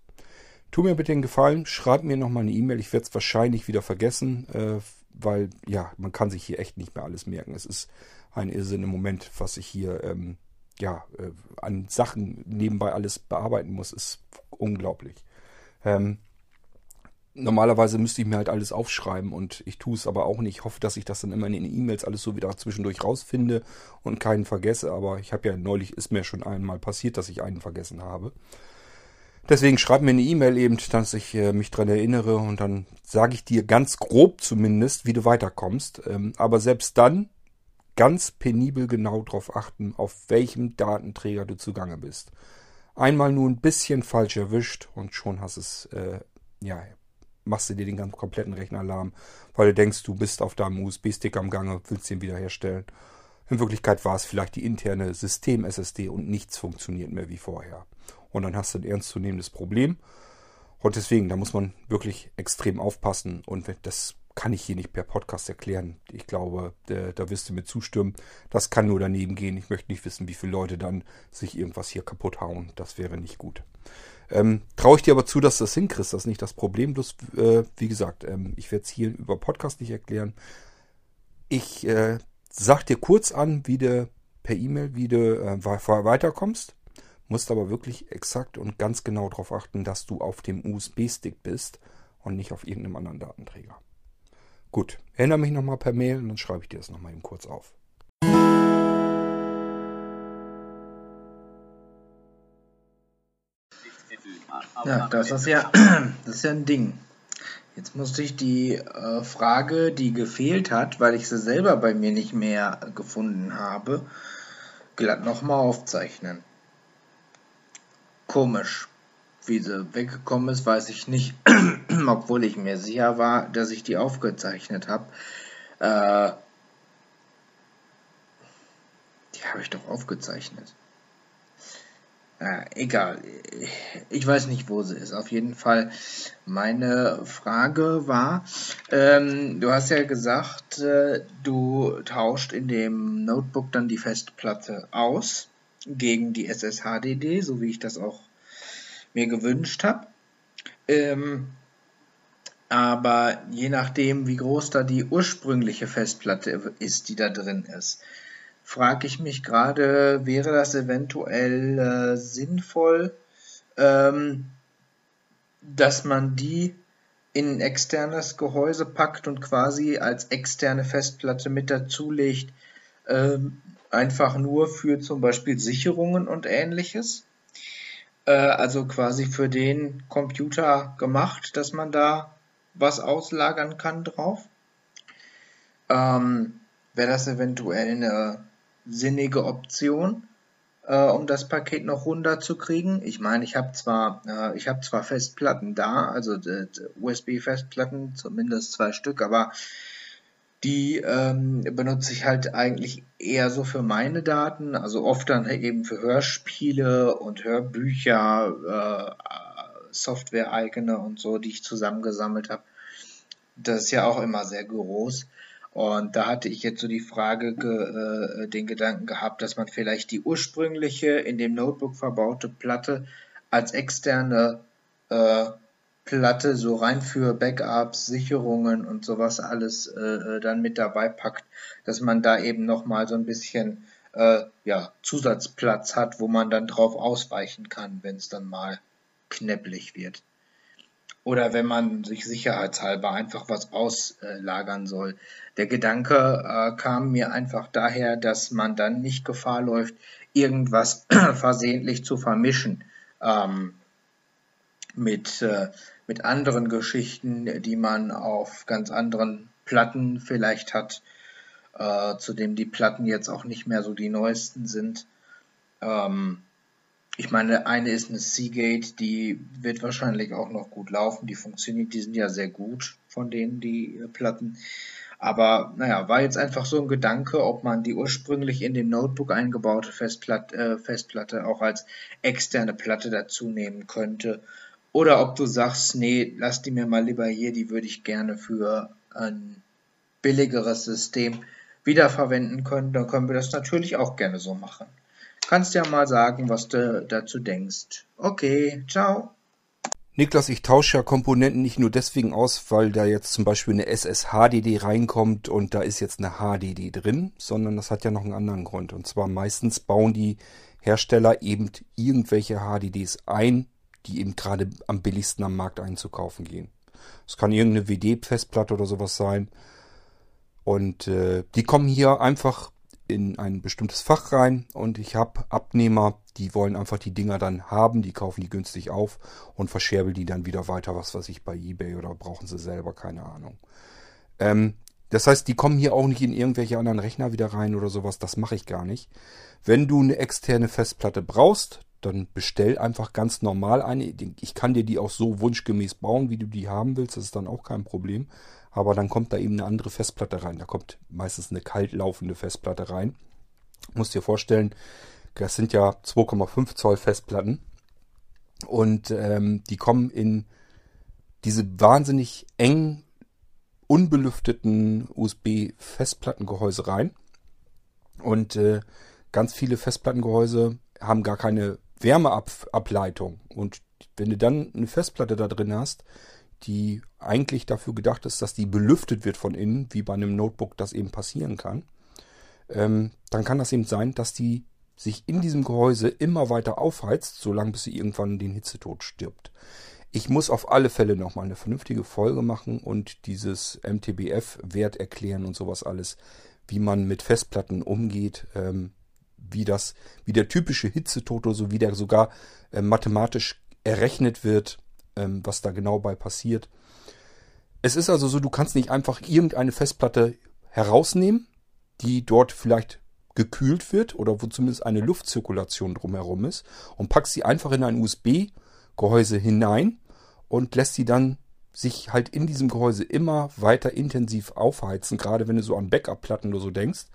Tu mir bitte den Gefallen, schreib mir nochmal eine E-Mail. Ich werde es wahrscheinlich wieder vergessen. Äh, weil ja, man kann sich hier echt nicht mehr alles merken. Es ist ein Irrsinn im Moment, was ich hier ähm, ja, äh, an Sachen nebenbei alles bearbeiten muss, ist unglaublich. Ähm, normalerweise müsste ich mir halt alles aufschreiben und ich tue es aber auch nicht. Ich hoffe, dass ich das dann immer in den E-Mails alles so wieder zwischendurch rausfinde und keinen vergesse. Aber ich habe ja neulich, ist mir schon einmal passiert, dass ich einen vergessen habe. Deswegen schreib mir eine E-Mail eben, dass ich äh, mich dran erinnere und dann sage ich dir ganz grob zumindest, wie du weiterkommst. Ähm, aber selbst dann ganz penibel genau darauf achten, auf welchem Datenträger du zugange bist. Einmal nur ein bisschen falsch erwischt und schon hast es, äh, ja, machst du dir den ganzen kompletten Rechner alarm, weil du denkst, du bist auf deinem USB-Stick am Gange, willst den wiederherstellen. In Wirklichkeit war es vielleicht die interne System-SSD und nichts funktioniert mehr wie vorher. Und dann hast du ein ernstzunehmendes Problem. Und deswegen, da muss man wirklich extrem aufpassen. Und das kann ich hier nicht per Podcast erklären. Ich glaube, da, wirst du mir zustimmen. Das kann nur daneben gehen. Ich möchte nicht wissen, wie viele Leute dann sich irgendwas hier kaputt hauen. Das wäre nicht gut. Ähm, Traue ich dir aber zu, dass du das hinkriegst. Das ist nicht das Problem. Bloß, äh, wie gesagt, ähm, ich werde es hier über Podcast nicht erklären. Ich äh, sag dir kurz an, wie du per E-Mail, wie du äh, weiterkommst Musst aber wirklich exakt und ganz genau darauf achten, dass du auf dem USB-Stick bist und nicht auf irgendeinem anderen Datenträger. Gut, erinnere mich nochmal per Mail und dann schreibe ich dir das nochmal eben kurz auf.
Ja, das ist ja, das ist ja ein Ding. Jetzt musste ich die äh, Frage, die gefehlt hat, weil ich sie selber bei mir nicht mehr gefunden habe, glatt nochmal aufzeichnen. Komisch. Wie sie weggekommen ist, weiß ich nicht, obwohl ich mir sicher war, dass ich die aufgezeichnet habe. Äh, die habe ich doch aufgezeichnet. Äh, egal. Ich weiß nicht, wo sie ist. Auf jeden Fall, meine Frage war, ähm, du hast ja gesagt, äh, du tauscht in dem Notebook dann die Festplatte aus gegen die SSHDD, so wie ich das auch mir gewünscht habe. Ähm, aber je nachdem, wie groß da die ursprüngliche Festplatte ist, die da drin ist, frage ich mich gerade, wäre das eventuell äh, sinnvoll, ähm, dass man die in ein externes Gehäuse packt und quasi als externe Festplatte mit dazulegt, ähm, einfach nur für zum Beispiel Sicherungen und ähnliches. Äh, also quasi für den Computer gemacht, dass man da was auslagern kann drauf. Ähm, Wäre das eventuell eine sinnige Option, äh, um das Paket noch runterzukriegen. Ich meine, ich habe zwar, äh, ich habe zwar Festplatten da, also USB-Festplatten, zumindest zwei Stück, aber die ähm, benutze ich halt eigentlich eher so für meine Daten, also oft dann eben für Hörspiele und Hörbücher, äh, Software eigene und so, die ich zusammengesammelt habe. Das ist ja auch immer sehr groß. Und da hatte ich jetzt so die Frage, äh, den Gedanken gehabt, dass man vielleicht die ursprüngliche in dem Notebook verbaute Platte als externe äh, Platte so rein für Backups, Sicherungen und sowas alles äh, äh dann mit dabei packt, dass man da eben nochmal so ein bisschen äh, ja, Zusatzplatz hat, wo man dann drauf ausweichen kann, wenn es dann mal knäpplich wird. Oder wenn man sich sicherheitshalber einfach was auslagern soll. Der Gedanke äh, kam mir einfach daher, dass man dann nicht Gefahr läuft, irgendwas versehentlich zu vermischen ähm, mit, äh, mit anderen Geschichten, die man auf ganz anderen Platten vielleicht hat, äh, zudem die Platten jetzt auch nicht mehr so die neuesten sind. Ähm, ich meine, eine ist eine Seagate, die wird wahrscheinlich auch noch gut laufen. Die funktioniert, die sind ja sehr gut von denen, die äh, Platten. Aber naja, war jetzt einfach so ein Gedanke, ob man die ursprünglich in dem Notebook eingebaute Festplatte, äh, Festplatte auch als externe Platte dazu nehmen könnte. Oder ob du sagst, nee, lass die mir mal lieber hier, die würde ich gerne für ein billigeres System wiederverwenden können. Dann können wir das natürlich auch gerne so machen. Kannst ja mal sagen, was du dazu denkst. Okay, ciao.
Niklas, ich tausche ja Komponenten nicht nur deswegen aus, weil da jetzt zum Beispiel eine SSHDD reinkommt und da ist jetzt eine HDD drin, sondern das hat ja noch einen anderen Grund. Und zwar meistens bauen die Hersteller eben irgendwelche HDDs ein, die eben gerade am billigsten am Markt einzukaufen gehen. Es kann irgendeine WD-Festplatte oder sowas sein. Und äh, die kommen hier einfach in ein bestimmtes Fach rein und ich habe Abnehmer, die wollen einfach die Dinger dann haben, die kaufen die günstig auf und verscherbeln die dann wieder weiter, was weiß ich, bei Ebay oder brauchen sie selber, keine Ahnung. Ähm, das heißt, die kommen hier auch nicht in irgendwelche anderen Rechner wieder rein oder sowas, das mache ich gar nicht. Wenn du eine externe Festplatte brauchst, dann bestell einfach ganz normal eine. Ich kann dir die auch so wunschgemäß bauen, wie du die haben willst, das ist dann auch kein Problem aber dann kommt da eben eine andere Festplatte rein. Da kommt meistens eine kalt laufende Festplatte rein. Musst dir vorstellen, das sind ja 2,5 Zoll Festplatten und ähm, die kommen in diese wahnsinnig eng unbelüfteten USB-Festplattengehäuse rein und äh, ganz viele Festplattengehäuse haben gar keine Wärmeableitung und wenn du dann eine Festplatte da drin hast, die eigentlich dafür gedacht ist, dass die belüftet wird von innen, wie bei einem Notebook das eben passieren kann, ähm, dann kann das eben sein, dass die sich in diesem Gehäuse immer weiter aufheizt, solange bis sie irgendwann den Hitzetod stirbt. Ich muss auf alle Fälle nochmal eine vernünftige Folge machen und dieses MTBF-Wert erklären und sowas alles, wie man mit Festplatten umgeht, ähm, wie das, wie der typische Hitzetod oder so, wie der sogar äh, mathematisch errechnet wird, ähm, was da genau bei passiert. Es ist also so, du kannst nicht einfach irgendeine Festplatte herausnehmen, die dort vielleicht gekühlt wird oder wo zumindest eine Luftzirkulation drumherum ist und packst sie einfach in ein USB-Gehäuse hinein und lässt sie dann sich halt in diesem Gehäuse immer weiter intensiv aufheizen, gerade wenn du so an Backup-Platten oder so denkst.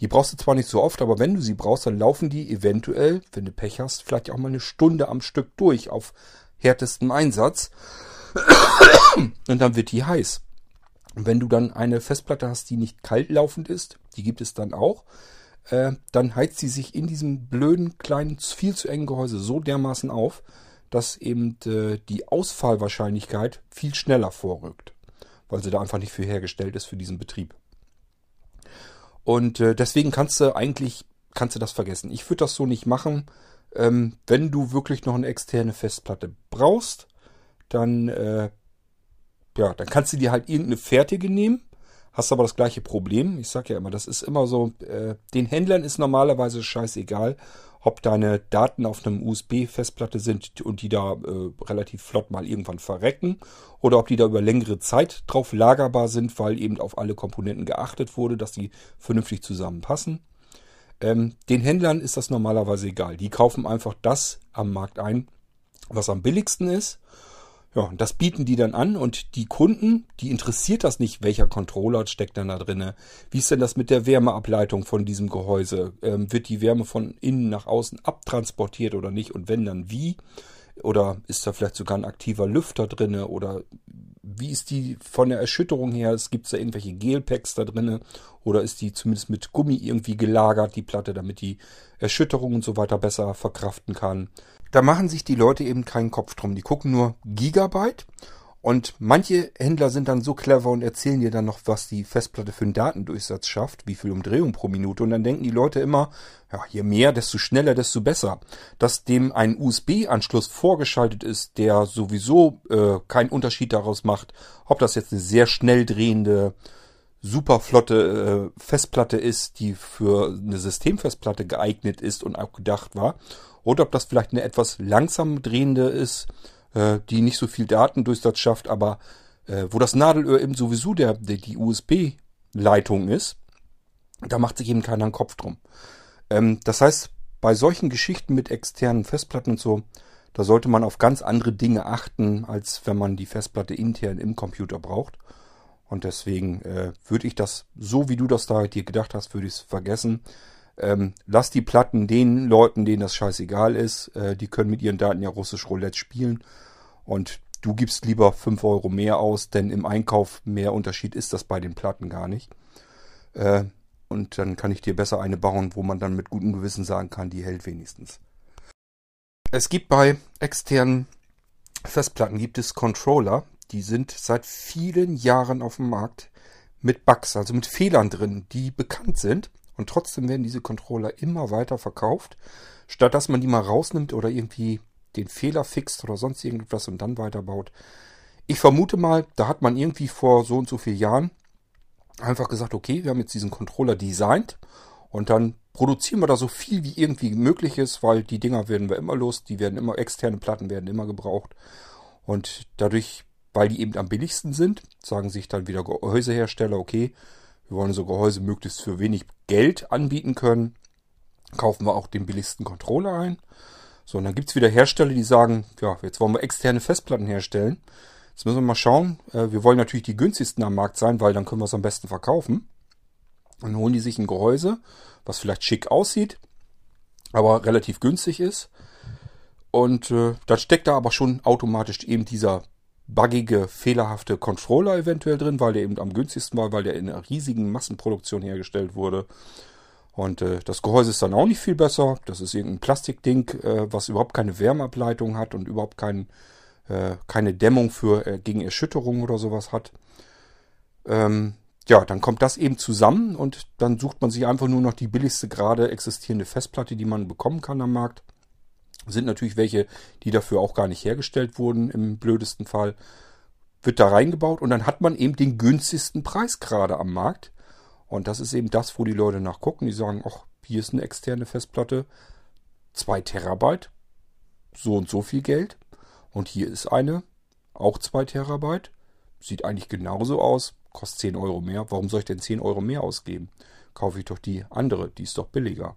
Die brauchst du zwar nicht so oft, aber wenn du sie brauchst, dann laufen die eventuell, wenn du Pech hast, vielleicht auch mal eine Stunde am Stück durch auf härtestem Einsatz. Und dann wird die heiß. Und wenn du dann eine Festplatte hast, die nicht kalt laufend ist, die gibt es dann auch, äh, dann heizt sie sich in diesem blöden, kleinen, viel zu engen Gehäuse so dermaßen auf, dass eben äh, die Ausfallwahrscheinlichkeit viel schneller vorrückt, weil sie da einfach nicht für hergestellt ist für diesen Betrieb. Und äh, deswegen kannst du eigentlich kannst du das vergessen. Ich würde das so nicht machen. Ähm, wenn du wirklich noch eine externe Festplatte brauchst, dann äh, ja, dann kannst du dir halt irgendeine fertige nehmen hast aber das gleiche Problem. Ich sage ja immer, das ist immer so, äh, den Händlern ist normalerweise scheißegal, ob deine Daten auf einem USB-Festplatte sind und die da äh, relativ flott mal irgendwann verrecken oder ob die da über längere Zeit drauf lagerbar sind, weil eben auf alle Komponenten geachtet wurde, dass die vernünftig zusammenpassen. Ähm, den Händlern ist das normalerweise egal. Die kaufen einfach das am Markt ein, was am billigsten ist ja, das bieten die dann an und die Kunden, die interessiert das nicht, welcher Controller steckt dann da drinne. Wie ist denn das mit der Wärmeableitung von diesem Gehäuse? Ähm, wird die Wärme von innen nach außen abtransportiert oder nicht? Und wenn dann wie? Oder ist da vielleicht sogar ein aktiver Lüfter drinne? Oder wie ist die von der Erschütterung her? Es gibt da irgendwelche Gelpacks da drinne? Oder ist die zumindest mit Gummi irgendwie gelagert, die Platte, damit die Erschütterung und so weiter besser verkraften kann? da machen sich die Leute eben keinen Kopf drum. Die gucken nur Gigabyte und manche Händler sind dann so clever und erzählen dir dann noch, was die Festplatte für einen Datendurchsatz schafft, wie viel Umdrehung pro Minute. Und dann denken die Leute immer, ja, je mehr, desto schneller, desto besser. Dass dem ein USB-Anschluss vorgeschaltet ist, der sowieso äh, keinen Unterschied daraus macht, ob das jetzt eine sehr schnell drehende, super flotte äh, Festplatte ist, die für eine Systemfestplatte geeignet ist und auch gedacht war, oder ob das vielleicht eine etwas langsam drehende ist, äh, die nicht so viel Datendurchsatz schafft, aber äh, wo das Nadelöhr eben sowieso der, der die USB-Leitung ist, da macht sich eben keiner einen Kopf drum. Ähm, das heißt, bei solchen Geschichten mit externen Festplatten und so, da sollte man auf ganz andere Dinge achten, als wenn man die Festplatte intern im Computer braucht. Und deswegen äh, würde ich das, so wie du das da dir gedacht hast, würde ich es vergessen. Ähm, lass die Platten den Leuten, denen das scheißegal ist. Äh, die können mit ihren Daten ja russisch Roulette spielen. Und du gibst lieber 5 Euro mehr aus, denn im Einkauf mehr Unterschied ist das bei den Platten gar nicht. Äh, und dann kann ich dir besser eine bauen, wo man dann mit gutem Gewissen sagen kann, die hält wenigstens. Es gibt bei externen Festplatten gibt es Controller, die sind seit vielen Jahren auf dem Markt mit Bugs, also mit Fehlern drin, die bekannt sind. Und trotzdem werden diese Controller immer weiter verkauft, statt dass man die mal rausnimmt oder irgendwie den Fehler fixt oder sonst irgendwas und dann weiterbaut. Ich vermute mal, da hat man irgendwie vor so und so vielen Jahren einfach gesagt, okay, wir haben jetzt diesen Controller designt und dann produzieren wir da so viel wie irgendwie möglich ist, weil die Dinger werden wir immer los, die werden immer, externe Platten werden immer gebraucht. Und dadurch, weil die eben am billigsten sind, sagen sich dann wieder Gehäusehersteller, okay, wir wollen so Gehäuse möglichst für wenig Geld anbieten können. Kaufen wir auch den billigsten Controller ein. So, und dann gibt's wieder Hersteller, die sagen, ja, jetzt wollen wir externe Festplatten herstellen. Jetzt müssen wir mal schauen. Äh, wir wollen natürlich die günstigsten am Markt sein, weil dann können wir es am besten verkaufen. Dann holen die sich ein Gehäuse, was vielleicht schick aussieht, aber relativ günstig ist. Und äh, dann steckt da aber schon automatisch eben dieser buggige, fehlerhafte Controller eventuell drin, weil der eben am günstigsten war, weil der in einer riesigen Massenproduktion hergestellt wurde. Und äh, das Gehäuse ist dann auch nicht viel besser. Das ist irgendein Plastikding, äh, was überhaupt keine Wärmeableitung hat und überhaupt kein, äh, keine Dämmung für äh, gegen Erschütterung oder sowas hat. Ähm, ja, dann kommt das eben zusammen und dann sucht man sich einfach nur noch die billigste gerade existierende Festplatte, die man bekommen kann am Markt. Sind natürlich welche, die dafür auch gar nicht hergestellt wurden im blödesten Fall. Wird da reingebaut und dann hat man eben den günstigsten Preis gerade am Markt. Und das ist eben das, wo die Leute nachgucken. Die sagen, ach, hier ist eine externe Festplatte, 2 Terabyte, so und so viel Geld. Und hier ist eine, auch 2 Terabyte, sieht eigentlich genauso aus, kostet 10 Euro mehr. Warum soll ich denn 10 Euro mehr ausgeben? Kaufe ich doch die andere, die ist doch billiger.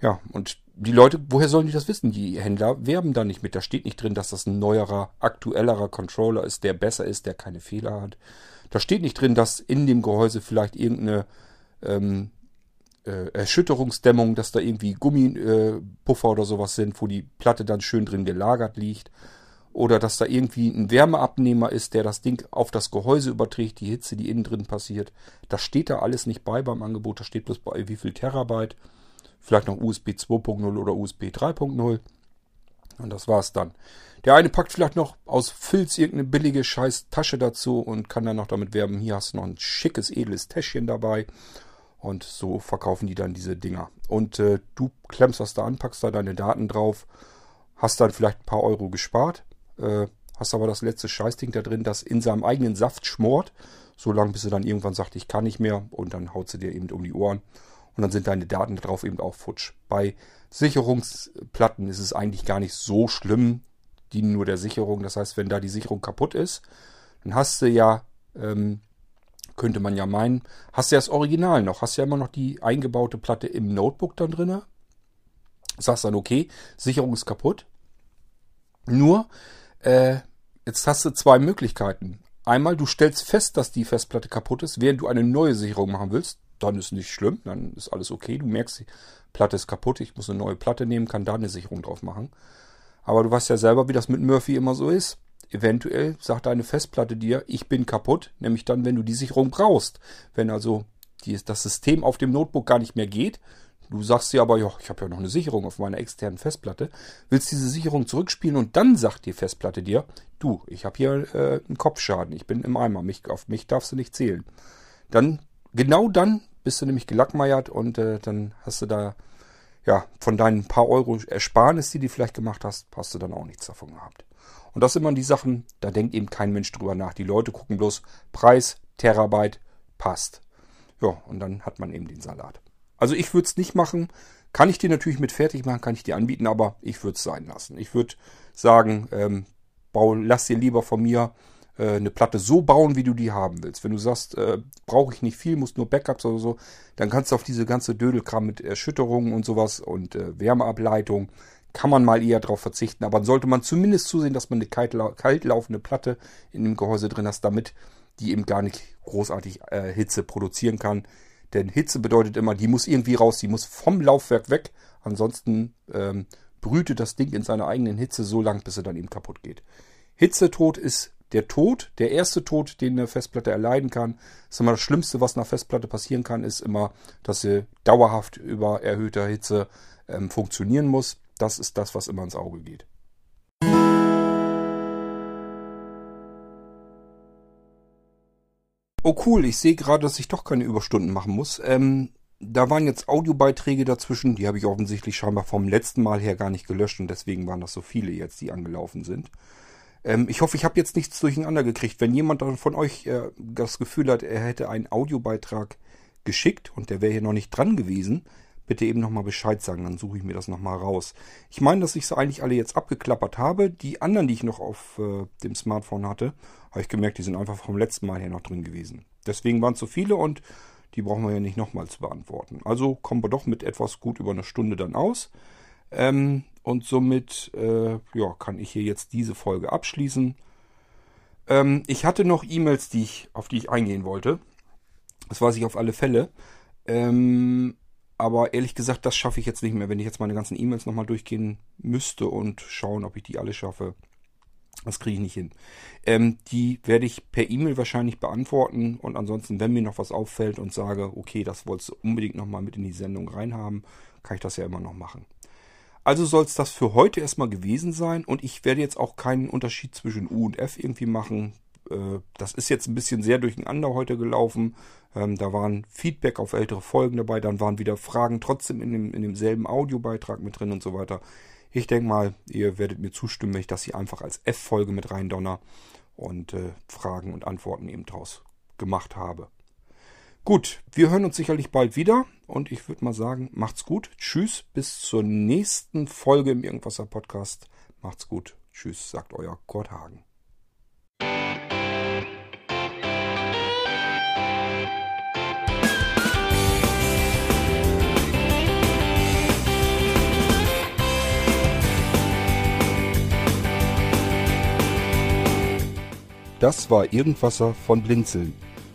Ja, und die Leute, woher sollen die das wissen? Die Händler werben da nicht mit. Da steht nicht drin, dass das ein neuerer, aktuellerer Controller ist, der besser ist, der keine Fehler hat. Da steht nicht drin, dass in dem Gehäuse vielleicht irgendeine ähm, äh, Erschütterungsdämmung, dass da irgendwie Gummipuffer äh, oder sowas sind, wo die Platte dann schön drin gelagert liegt. Oder dass da irgendwie ein Wärmeabnehmer ist, der das Ding auf das Gehäuse überträgt, die Hitze, die innen drin passiert. Das steht da alles nicht bei beim Angebot. Da steht bloß bei wie viel Terabyte. Vielleicht noch USB 2.0 oder USB 3.0. Und das war's dann. Der eine packt vielleicht noch aus Filz irgendeine billige scheiß Tasche dazu und kann dann noch damit werben, hier hast du noch ein schickes, edles Täschchen dabei. Und so verkaufen die dann diese Dinger. Und äh, du klemmst das da an, packst da deine Daten drauf, hast dann vielleicht ein paar Euro gespart, äh, hast aber das letzte Scheißding da drin, das in seinem eigenen Saft schmort, so lange bis er dann irgendwann sagt, ich kann nicht mehr und dann haut sie dir eben um die Ohren und dann sind deine Daten drauf eben auch futsch. Bei Sicherungsplatten ist es eigentlich gar nicht so schlimm, dienen nur der Sicherung. Das heißt, wenn da die Sicherung kaputt ist, dann hast du ja, ähm, könnte man ja meinen, hast du ja das Original noch, hast ja immer noch die eingebaute Platte im Notebook dann drinne. Sagst dann, okay, Sicherung ist kaputt. Nur, äh, jetzt hast du zwei Möglichkeiten. Einmal, du stellst fest, dass die Festplatte kaputt ist, während du eine neue Sicherung machen willst. Dann ist nicht schlimm, dann ist alles okay. Du merkst, die Platte ist kaputt, ich muss eine neue Platte nehmen, kann da eine Sicherung drauf machen. Aber du weißt ja selber, wie das mit Murphy immer so ist. Eventuell sagt deine Festplatte dir, ich bin kaputt, nämlich dann, wenn du die Sicherung brauchst. Wenn also die, das System auf dem Notebook gar nicht mehr geht, du sagst dir aber, ja, ich habe ja noch eine Sicherung auf meiner externen Festplatte, willst diese Sicherung zurückspielen und dann sagt die Festplatte dir, du, ich habe hier äh, einen Kopfschaden, ich bin im Eimer, mich, auf mich darfst du nicht zählen. Dann, genau dann bist du nämlich gelackmeiert und äh, dann hast du da ja, von deinen paar Euro Ersparnis, die du vielleicht gemacht hast, hast du dann auch nichts davon gehabt. Und das sind immer die Sachen, da denkt eben kein Mensch drüber nach. Die Leute gucken bloß Preis, Terabyte, passt. Ja, und dann hat man eben den Salat. Also ich würde es nicht machen. Kann ich dir natürlich mit fertig machen, kann ich dir anbieten, aber ich würde es sein lassen. Ich würde sagen, ähm, bau, lass dir lieber von mir äh, eine Platte so bauen, wie du die haben willst. Wenn du sagst, äh, brauche ich nicht viel, muss nur Backups oder so, dann kannst du auf diese ganze Dödelkram mit Erschütterungen und sowas und äh, Wärmeableitung, kann man mal eher darauf verzichten. Aber dann sollte man zumindest zusehen, dass man eine kalt, kalt laufende Platte in dem Gehäuse drin hast, damit die eben gar nicht großartig äh, Hitze produzieren kann. Denn Hitze bedeutet immer, die muss irgendwie raus, die muss vom Laufwerk weg. Ansonsten ähm, brütet das Ding in seiner eigenen Hitze so lang, bis er dann eben kaputt geht. Hitzetod ist der Tod, der erste Tod, den eine Festplatte erleiden kann, ist immer das Schlimmste, was einer Festplatte passieren kann, ist immer, dass sie dauerhaft über erhöhter Hitze ähm, funktionieren muss. Das ist das, was immer ins Auge geht. Oh cool, ich sehe gerade, dass ich doch keine Überstunden machen muss. Ähm, da waren jetzt Audiobeiträge dazwischen, die habe ich offensichtlich scheinbar vom letzten Mal her gar nicht gelöscht und deswegen waren das so viele jetzt, die angelaufen sind. Ähm, ich hoffe, ich habe jetzt nichts durcheinander gekriegt. Wenn jemand von euch äh, das Gefühl hat, er hätte einen Audiobeitrag geschickt und der wäre hier noch nicht dran gewesen, bitte eben nochmal Bescheid sagen, dann suche ich mir das nochmal raus. Ich meine, dass ich sie eigentlich alle jetzt abgeklappert habe. Die anderen, die ich noch auf äh, dem Smartphone hatte, habe ich gemerkt, die sind einfach vom letzten Mal her noch drin gewesen. Deswegen waren es so viele und die brauchen wir ja nicht nochmal zu beantworten. Also kommen wir doch mit etwas gut über eine Stunde dann aus. Ähm, und somit äh, ja, kann ich hier jetzt diese Folge abschließen. Ähm, ich hatte noch E-Mails, auf die ich eingehen wollte. Das weiß ich auf alle Fälle. Ähm, aber ehrlich gesagt, das schaffe ich jetzt nicht mehr. Wenn ich jetzt meine ganzen E-Mails nochmal durchgehen müsste und schauen, ob ich die alle schaffe, das kriege ich nicht hin. Ähm, die werde ich per E-Mail wahrscheinlich beantworten und ansonsten, wenn mir noch was auffällt und sage, okay, das wolltest du unbedingt nochmal mit in die Sendung reinhaben, kann ich das ja immer noch machen. Also soll es das für heute erstmal gewesen sein und ich werde jetzt auch keinen Unterschied zwischen U und F irgendwie machen. Äh, das ist jetzt ein bisschen sehr durcheinander heute gelaufen. Ähm, da waren Feedback auf ältere Folgen dabei, dann waren wieder Fragen trotzdem in, dem, in demselben Audiobeitrag mit drin und so weiter. Ich denke mal, ihr werdet mir zustimmen, wenn ich das hier einfach als F-Folge mit rein donner und äh, Fragen und Antworten eben draus gemacht habe. Gut, wir hören uns sicherlich bald wieder und ich würde mal sagen, macht's gut. Tschüss, bis zur nächsten Folge im Irgendwasser Podcast. Macht's gut. Tschüss, sagt euer Kurt Hagen. Das war Irgendwasser von Blinzeln.